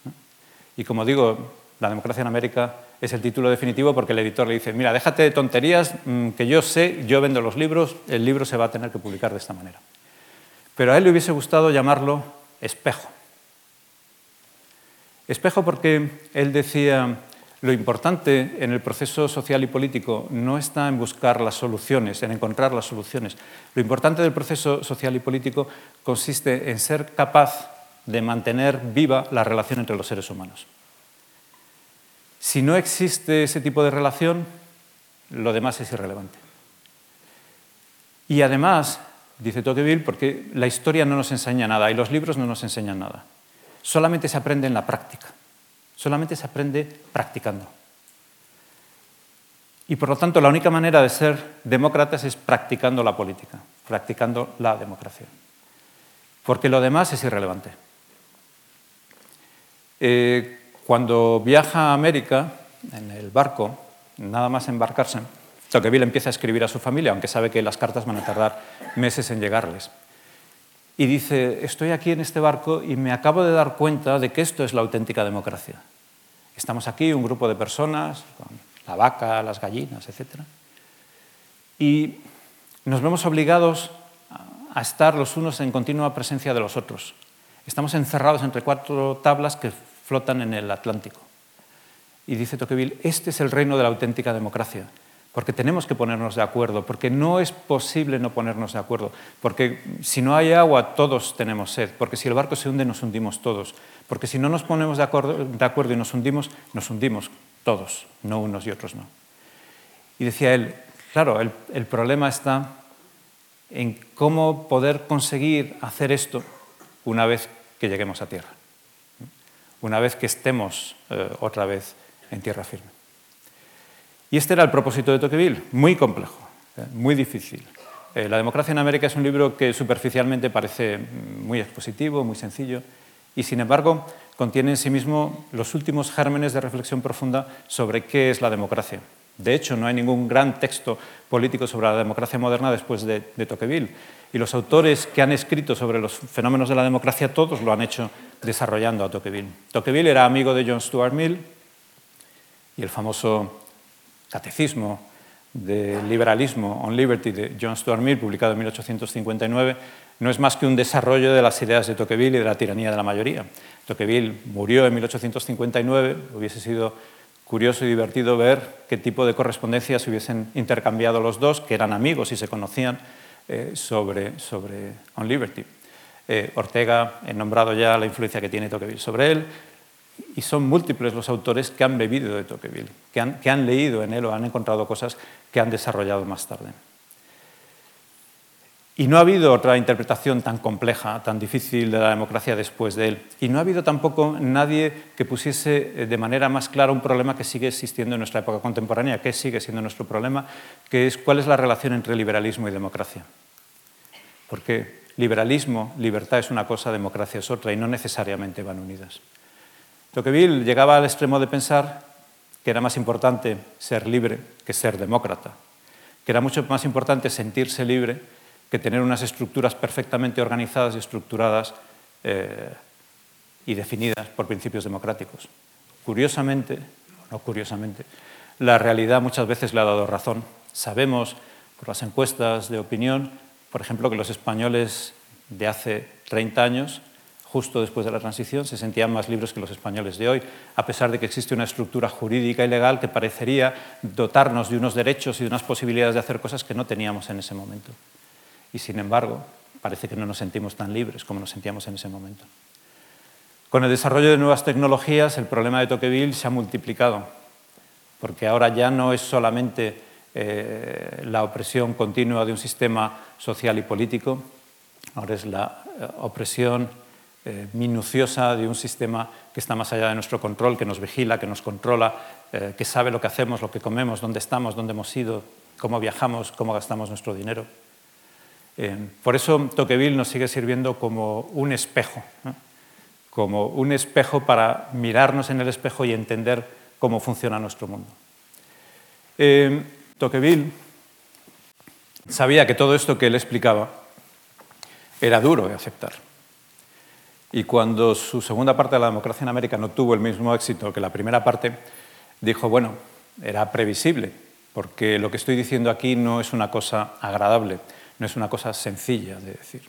Y como digo, la democracia en América es el título definitivo porque el editor le dice, mira, déjate de tonterías, mm, que yo sé, yo vendo los libros, el libro se va a tener que publicar de esta manera. Pero a él le hubiese gustado llamarlo espejo. Espejo porque él decía, lo importante en el proceso social y político no está en buscar las soluciones, en encontrar las soluciones. Lo importante del proceso social y político consiste en ser capaz de mantener viva la relación entre los seres humanos. Si no existe ese tipo de relación, lo demás es irrelevante. Y además, dice Tocqueville, porque la historia no nos enseña nada y los libros no nos enseñan nada. Solamente se aprende en la práctica. Solamente se aprende practicando. Y por lo tanto, la única manera de ser demócratas es practicando la política, practicando la democracia. Porque lo demás es irrelevante. Eh, cuando viaja a América en el barco, nada más embarcarse, Tocqueville empieza a escribir a su familia, aunque sabe que las cartas van a tardar meses en llegarles. Y dice, estoy aquí en este barco y me acabo de dar cuenta de que esto es la auténtica democracia. Estamos aquí, un grupo de personas, con la vaca, las gallinas, etc. Y nos vemos obligados a estar los unos en continua presencia de los otros. Estamos encerrados entre cuatro tablas que flotan en el Atlántico. Y dice Tocqueville, este es el reino de la auténtica democracia, porque tenemos que ponernos de acuerdo, porque no es posible no ponernos de acuerdo, porque si no hay agua todos tenemos sed, porque si el barco se hunde nos hundimos todos, porque si no nos ponemos de acuerdo, y nos hundimos, nos hundimos todos, no unos y otros no. Y decía él, claro, el, problema está en cómo poder conseguir hacer esto una vez que lleguemos a tierra, una vez que estemos eh, otra vez en tierra firme. Y este era el propósito de Tocqueville, muy complejo, eh, muy difícil. Eh, la democracia en América es un libro que superficialmente parece muy expositivo, muy sencillo, y sin embargo contiene en sí mismo los últimos gérmenes de reflexión profunda sobre qué es la democracia. De hecho, no hay ningún gran texto político sobre la democracia moderna después de, Tocqueville. Y los autores que han escrito sobre los fenómenos de la democracia, todos lo han hecho desarrollando a Tocqueville. Tocqueville era amigo de John Stuart Mill y el famoso catecismo de liberalismo on liberty de John Stuart Mill, publicado en 1859, no es más que un desarrollo de las ideas de Tocqueville y de la tiranía de la mayoría. Tocqueville murió en 1859, hubiese sido curioso y divertido ver qué tipo de correspondencias se hubiesen intercambiado los dos, que eran amigos y se conocían, eh, sobre, sobre On Liberty. Eh, Ortega ha nombrado ya la influencia que tiene Tocqueville sobre él, y son múltiples los autores que han bebido de Tocqueville, que han, que han leído en él o han encontrado cosas que han desarrollado más tarde. Y no ha habido otra interpretación tan compleja, tan difícil de la democracia después de él. Y no ha habido tampoco nadie que pusiese eh, de manera más clara un problema que sigue existiendo en nuestra época contemporánea, que sigue siendo nuestro problema, que es cuál es la relación entre liberalismo y democracia. Porque liberalismo, libertad es una cosa, democracia es otra, y no necesariamente van unidas. Tocqueville llegaba al extremo de pensar que era más importante ser libre que ser demócrata, que era mucho más importante sentirse libre que tener unas estructuras perfectamente organizadas y estructuradas eh, y definidas por principios democráticos. Curiosamente, no curiosamente, la realidad muchas veces le ha dado razón. Sabemos por las encuestas de opinión, por ejemplo, que los españoles de hace 30 años, justo después de la transición, se sentían más libres que los españoles de hoy, a pesar de que existe una estructura jurídica y legal que parecería dotarnos de unos derechos y de unas posibilidades de hacer cosas que no teníamos en ese momento y sin embargo parece que no nos sentimos tan libres como nos sentíamos en ese momento. Con el desarrollo de nuevas tecnologías, el problema de Tocqueville se ha multiplicado, porque ahora ya no es solamente eh, la opresión continua de un sistema social y político, ahora es la eh, opresión eh, minuciosa de un sistema que está más allá de nuestro control, que nos vigila, que nos controla, que sabe lo que hacemos, lo que comemos, dónde estamos, dónde hemos ido, cómo viajamos, cómo gastamos nuestro dinero. Eh, por eso Tocqueville nos sigue sirviendo como un espejo, como un espejo para mirarnos en el espejo y entender cómo funciona nuestro mundo. Eh, Tocqueville sabía que todo esto que él explicaba era duro de aceptar. Y cuando su segunda parte de la democracia en América no tuvo el mismo éxito que la primera parte, dijo, bueno, era previsible, porque lo que estoy diciendo aquí no es una cosa agradable no es una cosa sencilla de decir.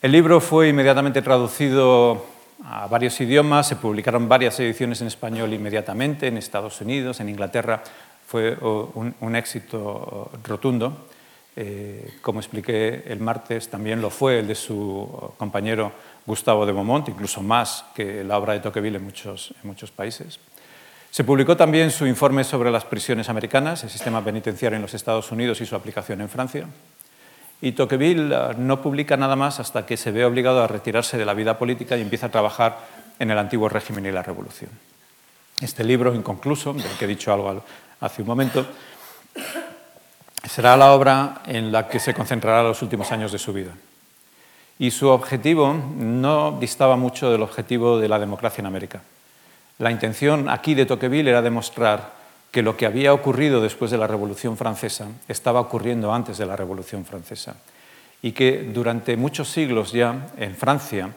El libro fue inmediatamente traducido a varios idiomas, se publicaron varias ediciones en español inmediatamente, en Estados Unidos, en Inglaterra, fue un, éxito rotundo. Eh, como expliqué el martes, también lo fue el de su compañero Gustavo de Beaumont, incluso más que la obra de Tocqueville en muchos, en muchos países. Se publicó también su informe sobre las prisiones americanas, el sistema penitenciario en los Estados Unidos y su aplicación en Francia. Y Tocqueville eh, no publica nada más hasta que se ve obligado a retirarse de la vida política y empieza a trabajar en el antiguo régimen y la revolución. Este libro, inconcluso, del que he dicho algo hace un momento, será la obra en la que se concentrará los últimos años de su vida. Y su objetivo no distaba mucho del objetivo de la democracia en América. La intención aquí de Tocqueville era demostrar que lo que había ocurrido después de la Revolución Francesa estaba ocurriendo antes de la Revolución Francesa y que durante muchos siglos ya en Francia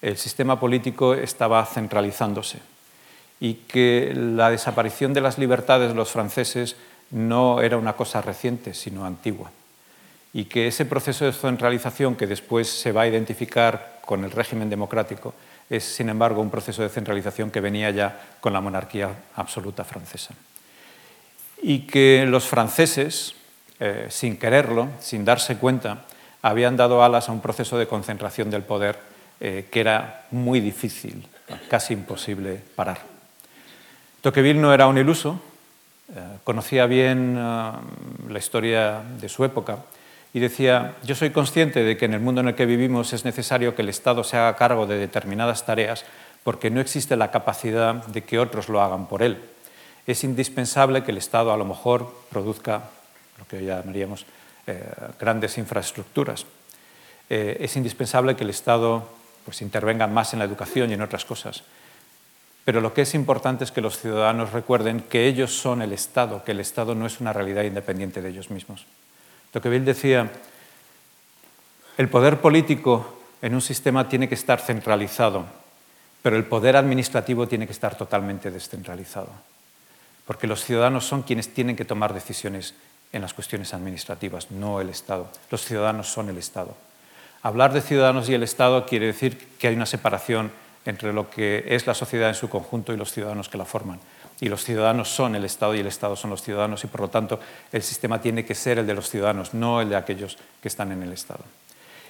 el sistema político estaba centralizándose y que la desaparición de las libertades de los franceses no era una cosa reciente, sino antigua. Y que ese proceso de centralización que después se va a identificar con el régimen democrático es, sin embargo, un proceso de centralización que venía ya con la monarquía absoluta francesa. Y que los franceses, eh, sin quererlo, sin darse cuenta, habían dado alas a un proceso de concentración del poder eh, que era muy difícil, casi imposible parar. Tocqueville no era un iluso, conocía bien la historia de su época y decía, yo soy consciente de que en el mundo en el que vivimos es necesario que el Estado se haga cargo de determinadas tareas porque no existe la capacidad de que otros lo hagan por él. Es indispensable que el Estado a lo mejor produzca lo que hoy llamaríamos eh, grandes infraestructuras. Eh, es indispensable que el Estado pues, intervenga más en la educación y en otras cosas. Pero lo que es importante es que los ciudadanos recuerden que ellos son el Estado, que el Estado no es una realidad independiente de ellos mismos. Tocqueville decía, el poder político en un sistema tiene que estar centralizado, pero el poder administrativo tiene que estar totalmente descentralizado, porque los ciudadanos son quienes tienen que tomar decisiones en las cuestiones administrativas, no el Estado. Los ciudadanos son el Estado. Hablar de ciudadanos y el Estado quiere decir que hay una separación entre lo que es la sociedad en su conjunto y los ciudadanos que la forman. Y los ciudadanos son el Estado y el Estado son los ciudadanos y por lo tanto el sistema tiene que ser el de los ciudadanos, no el de aquellos que están en el Estado.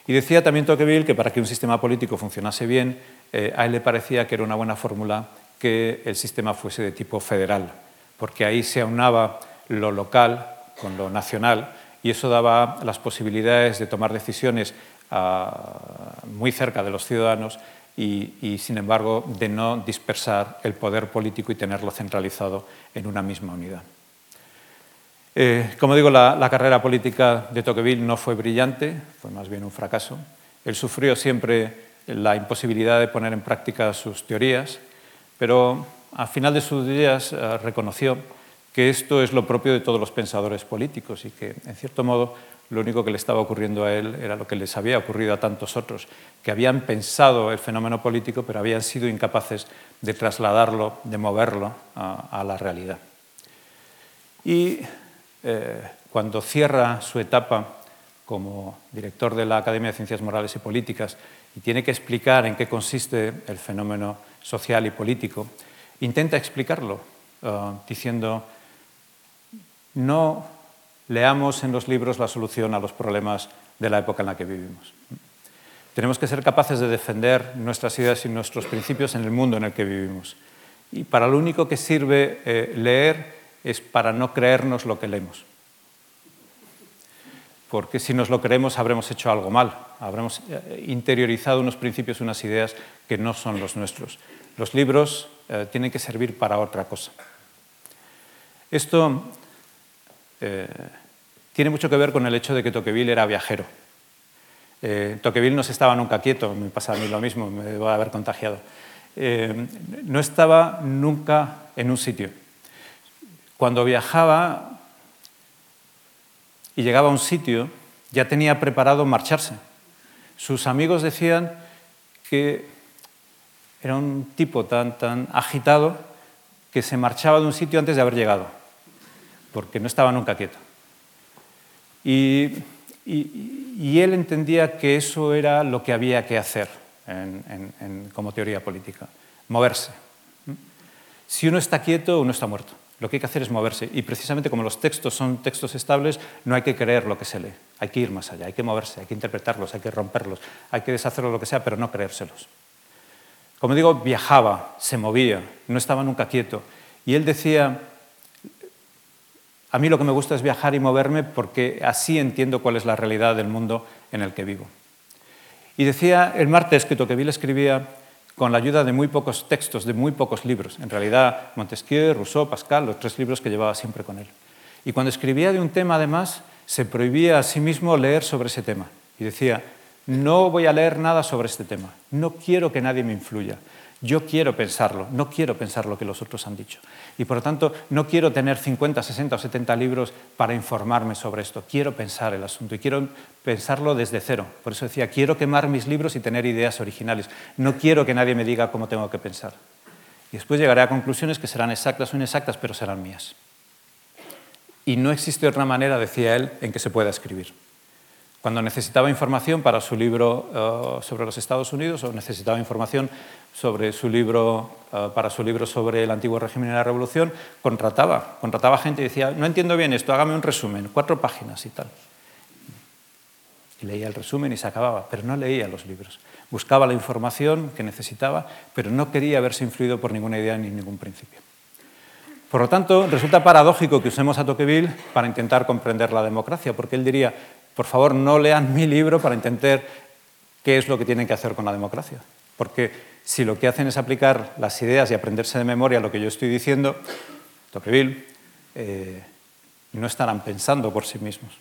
Y decía también Tocqueville que para que un sistema político funcionase bien, eh, a él le parecía que era una buena fórmula que el sistema fuese de tipo federal, porque ahí se aunaba lo local con lo nacional y eso daba las posibilidades de tomar decisiones ah, muy cerca de los ciudadanos y, sin embargo, de no dispersar el poder político y tenerlo centralizado en una misma unidad. Eh, como digo, la, carrera política de Tocqueville no fue brillante, fue más bien un fracaso. Él sufrió siempre la imposibilidad de poner en práctica sus teorías, pero al final de sus días eh, reconoció que esto es lo propio de todos los pensadores políticos y que, en cierto modo, lo único que le estaba ocurriendo a él era lo que les había ocurrido a tantos otros, que habían pensado el fenómeno político, pero habían sido incapaces de trasladarlo, de moverlo a, la realidad. Y eh, cuando cierra su etapa como director de la Academia de Ciencias Morales y Políticas y tiene que explicar en qué consiste el fenómeno social y político, intenta explicarlo uh, diciendo, no leamos en los libros la solución a los problemas de la época en la que vivimos. Tenemos que ser capaces de defender nuestras ideas y nuestros principios en el mundo en el que vivimos. Y para lo único que sirve eh, leer es para no creernos lo que leemos. Porque si nos lo creemos habremos hecho algo mal, habremos eh, interiorizado unos principios, unas ideas que no son los nuestros. Los libros eh, tienen que servir para otra cosa. Esto eh, tiene mucho que ver con el hecho de que Tocqueville era viajero. Eh, no se estaba nunca quieto, me pasa a mí lo mismo, me debo haber contagiado. Eh, no estaba nunca en un sitio. Cuando viajaba y llegaba a un sitio, ya tenía preparado marcharse. Sus amigos decían que era un tipo tan, tan agitado que se marchaba de un sitio antes de haber llegado porque no estaba nunca quieto. Y, él entendía que eso era lo que había que hacer como teoría política, moverse. Si uno está quieto, uno está muerto. Lo que hay que hacer es moverse. Y precisamente como los textos son textos estables, no hay que creer lo que se lee. Hay que ir más allá, hay que moverse, hay que interpretarlos, hay que romperlos, hay que deshacerlos lo que sea, pero no creérselos. Como digo, viajaba, se movía, no estaba nunca quieto. Y él decía, a mí lo que me gusta es viajar y moverme porque así entiendo cuál es la realidad del mundo en el que vivo. Y decía el martes que Tocqueville escribía con la ayuda de muy pocos textos, de muy pocos libros. En realidad, Montesquieu, Rousseau, Pascal, los tres libros que llevaba siempre con él. Y cuando escribía de un tema, además, se prohibía a sí mismo leer sobre ese tema. Y decía, no voy a leer nada sobre este tema, no quiero que nadie me influya. Yo quiero pensarlo, no quiero pensar lo que los otros han dicho. Y por lo tanto, no quiero tener 50, 60 o 70 libros para informarme sobre esto. Quiero pensar el asunto y quiero pensarlo desde cero. Por eso decía, quiero quemar mis libros y tener ideas originales. No quiero que nadie me diga cómo tengo que pensar. Y después llegaré a conclusiones que serán exactas o inexactas, pero serán mías. Y no existe otra manera, decía él, en que se pueda escribir. Cuando necesitaba información para su libro eh, sobre los Estados Unidos o necesitaba información sobre su libro, eh, para su libro sobre el antiguo régimen y la revolución, contrataba, contrataba gente y decía, no entiendo bien esto, hágame un resumen, cuatro páginas y tal. Y leía el resumen y se acababa, pero no leía los libros. Buscaba la información que necesitaba, pero no quería verse influido por ninguna idea ni ningún principio. Por lo tanto, resulta paradójico que usemos a Tocqueville para intentar comprender la democracia, porque él diría, por favor, no lean mi libro para entender qué es lo que tienen que hacer con la democracia. Porque si lo que hacen es aplicar las ideas y aprenderse de memoria lo que yo estoy diciendo, Tocqueville, eh, no estarán pensando por sí mismos.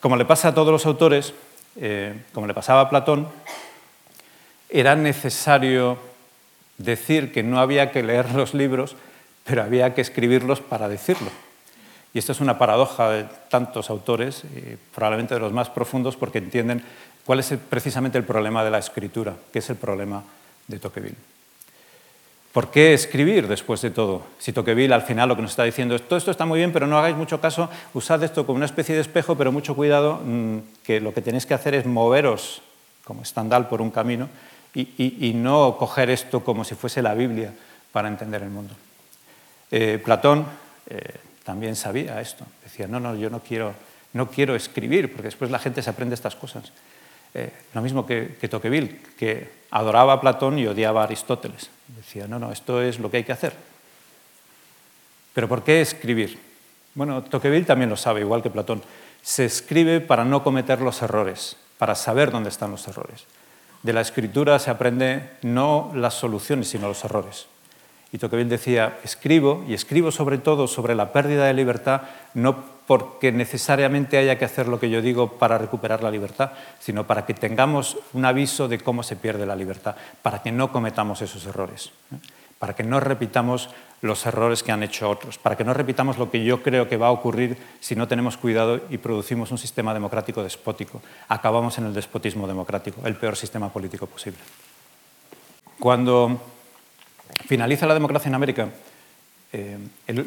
Como le pasa a todos los autores, eh, como le pasaba a Platón, era necesario decir que no había que leer los libros, pero había que escribirlos para decirlo. Y esta es una paradoja de tantos autores, probablemente de los más profundos, porque entienden cuál es precisamente el problema de la escritura, que es el problema de Tocqueville. ¿Por qué escribir después de todo? Si Tocqueville al final lo que nos está diciendo es, todo esto está muy bien, pero no hagáis mucho caso, usad esto como una especie de espejo, pero mucho cuidado, mm, que lo que tenéis que hacer es moveros como estandal por un camino y, no coger esto como si fuese la Biblia para entender el mundo. Eh, Platón eh, también sabía esto, decía, no, no, yo no quiero, no quiero escribir, porque después la gente se aprende estas cosas. Eh, lo mismo que, que, Tocqueville, que adoraba a Platón y odiaba a Aristóteles. Decía, no, no, esto es lo que hay que hacer. Pero ¿por qué escribir? Bueno, Tocqueville también lo sabe, igual que Platón. Se escribe para no cometer los errores, para saber dónde están los errores. De la escritura se aprende no las soluciones, sino los errores. Y Tocqueville decía, escribo, y escribo sobre todo sobre la pérdida de libertad, no porque necesariamente haya que hacer lo que yo digo para recuperar la libertad, sino para que tengamos un aviso de cómo se pierde la libertad, para que no cometamos esos errores, para que no repitamos los errores que han hecho otros, para que no repitamos lo que yo creo que va a ocurrir si no tenemos cuidado y producimos un sistema democrático despótico. Acabamos en el despotismo democrático, el peor sistema político posible. Cuando finaliza la democracia en América, eh,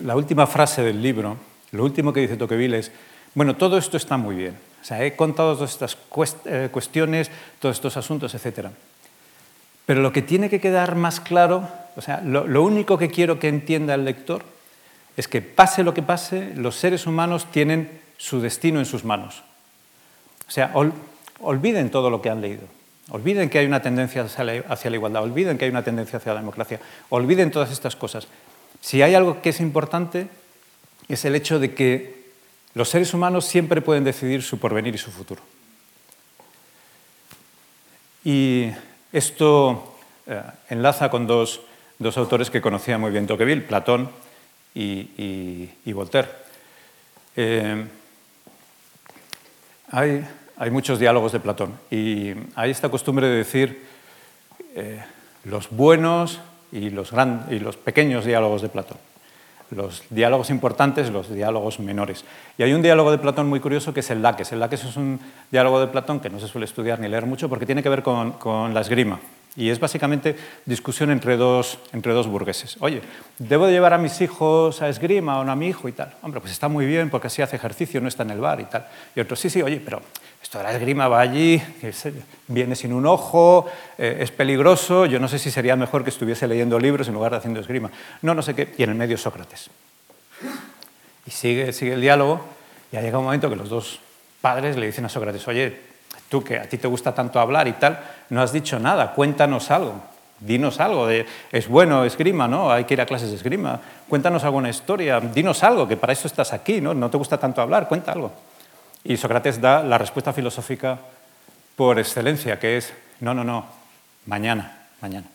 la última frase del libro lo último que dice Tocqueville es, bueno, todo esto está muy bien. O sea, he contado todas estas eh, cuestiones, todos estos asuntos, etc. Pero lo que tiene que quedar más claro, o sea, lo, único que quiero que entienda el lector es que pase lo que pase, los seres humanos tienen su destino en sus manos. O sea, olviden todo lo que han leído. Olviden que hay una tendencia hacia la igualdad, olviden que hay una tendencia hacia la democracia, olviden todas estas cosas. Si hay algo que es importante, es el hecho de que los seres humanos siempre pueden decidir su porvenir y su futuro. Y esto eh, enlaza con dos, autores que conocía muy bien Tocqueville, Platón y, Voltaire. Eh, hay, muchos diálogos de Platón y hay esta costumbre de decir eh, los buenos y los, y los pequeños diálogos de Platón los diálogos importantes, los diálogos menores. Y hay un diálogo de Platón muy curioso que es el Laques. El Laques es un diálogo de Platón que no se suele estudiar ni leer mucho porque tiene que ver con, con la esgrima. Y es básicamente discusión entre dos, entre dos burgueses. Oye, ¿debo llevar a mis hijos a esgrima o no a mi hijo y tal? Hombre, pues está muy bien porque así hace ejercicio, no está en el bar y tal. Y otro, sí, sí, oye, pero esto de la esgrima va allí, viene sin un ojo, eh, es peligroso, yo no sé si sería mejor que estuviese leyendo libros en lugar de haciendo esgrima. No, no sé qué. Y en el medio Sócrates. Y sigue, sigue el diálogo y ha llegado un momento que los dos padres le dicen a Sócrates, oye, tú que a ti te gusta tanto hablar y tal, no has dicho nada, cuéntanos algo, dinos algo, de, es bueno esgrima, ¿no? Hay que ir a clases de esgrima, cuéntanos alguna historia, dinos algo, que para eso estás aquí, ¿no? No te gusta tanto hablar, cuenta algo. Y Sócrates da la respuesta filosófica por excelencia, que es, no, no, no, mañana, mañana.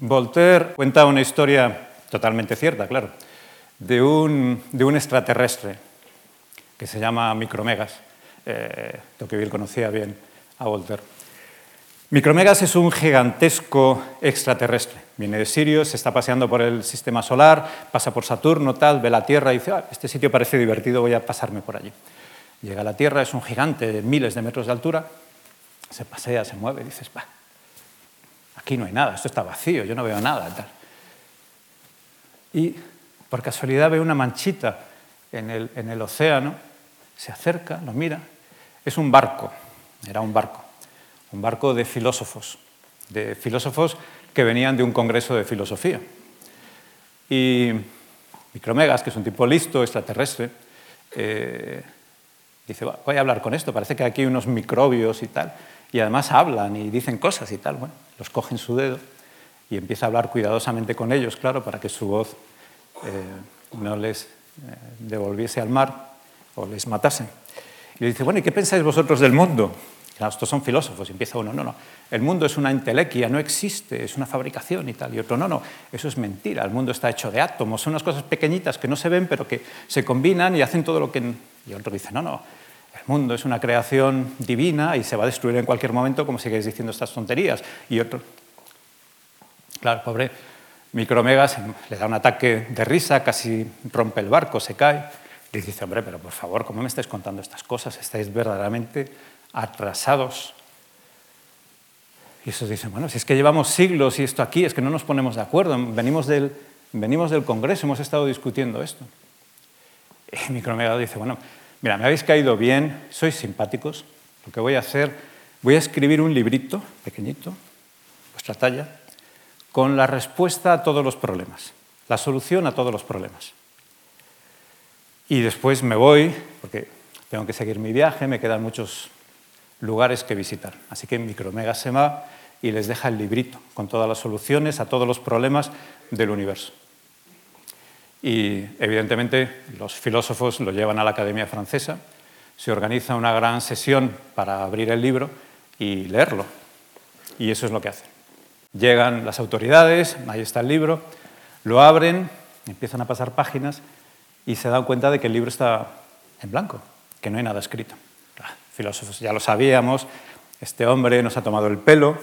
Voltaire cuenta una historia totalmente cierta, claro, de un, de un extraterrestre que se llama Micromegas eh, Tocqueville conocía bien a Voltaire. Micromegas es un gigantesco extraterrestre. Viene de Sirio, se está paseando por el sistema solar, pasa por Saturno, tal, ve la Tierra y dice, ah, este sitio parece divertido, voy a pasarme por allí. Llega a la Tierra, es un gigante de miles de metros de altura, se pasea, se mueve, y dices, aquí no hay nada, esto está vacío, yo no veo nada. Tal. Y por casualidad ve una manchita en el océano, se acerca, lo mira es un barco, era un barco, un barco de filósofos, de filósofos que venían de un congreso de filosofía. Y Micromegas, que es un tipo listo, extraterrestre, eh, dice, voy a hablar con esto, parece que aquí hay unos microbios y tal, y además hablan y dicen cosas y tal. Bueno, los coge en su dedo y empieza a hablar cuidadosamente con ellos, claro, para que su voz eh, no les eh, devolviese al mar o les matase. Y le dice, bueno, ¿y qué pensáis vosotros del mundo? Claro, estos son filósofos. Y empieza uno, no, no, el mundo es una entelequia, no existe, es una fabricación y tal. Y otro, no, no, eso es mentira, el mundo está hecho de átomos, son unas cosas pequeñitas que no se ven, pero que se combinan y hacen todo lo que... Y otro dice, no, no, el mundo es una creación divina y se va a destruir en cualquier momento, como sigues diciendo estas tonterías. Y otro, claro, pobre Micromegas le da un ataque de risa, casi rompe el barco, se cae. Y dice, hombre, pero por favor, ¿cómo me estáis contando estas cosas? Estáis verdaderamente atrasados. Y eso dicen, bueno, si es que llevamos siglos y esto aquí, es que no nos ponemos de acuerdo, venimos del, venimos del Congreso, hemos estado discutiendo esto. Y Micromega dice, bueno, mira, me habéis caído bien, sois simpáticos, lo que voy a hacer, voy a escribir un librito pequeñito, vuestra talla, con la respuesta a todos los problemas, la solución a todos los problemas. Y después me voy, porque tengo que seguir mi viaje, me quedan muchos lugares que visitar. Así que Micromega se va y les deja el librito con todas las soluciones a todos los problemas del universo. Y evidentemente los filósofos lo llevan a la Academia Francesa, se organiza una gran sesión para abrir el libro y leerlo. Y eso es lo que hacen. Llegan las autoridades, ahí está el libro, lo abren, empiezan a pasar páginas y se dan cuenta de que el libro está en blanco, que no hay nada escrito. Filósofos ya lo sabíamos, este hombre nos ha tomado el pelo,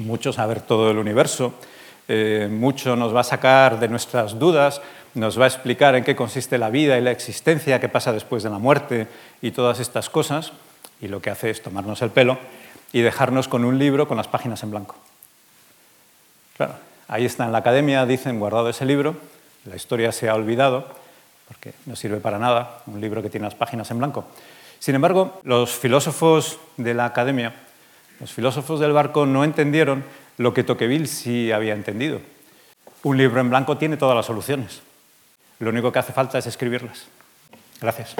mucho saber todo el universo, eh, mucho nos va a sacar de nuestras dudas, nos va a explicar en qué consiste la vida y la existencia, qué pasa después de la muerte y todas estas cosas, y lo que hace es tomarnos el pelo y dejarnos con un libro con las páginas en blanco. Claro, ahí está en la academia, dicen, guardado ese libro, la historia se ha olvidado, porque no sirve para nada, un libro que tiene las páginas en blanco. Sin embargo, los filósofos de la academia, los filósofos del barco no entendieron lo que Tocqueville sí había entendido. Un libro en blanco tiene todas las soluciones. Lo único que hace falta es escribirlas. Gracias.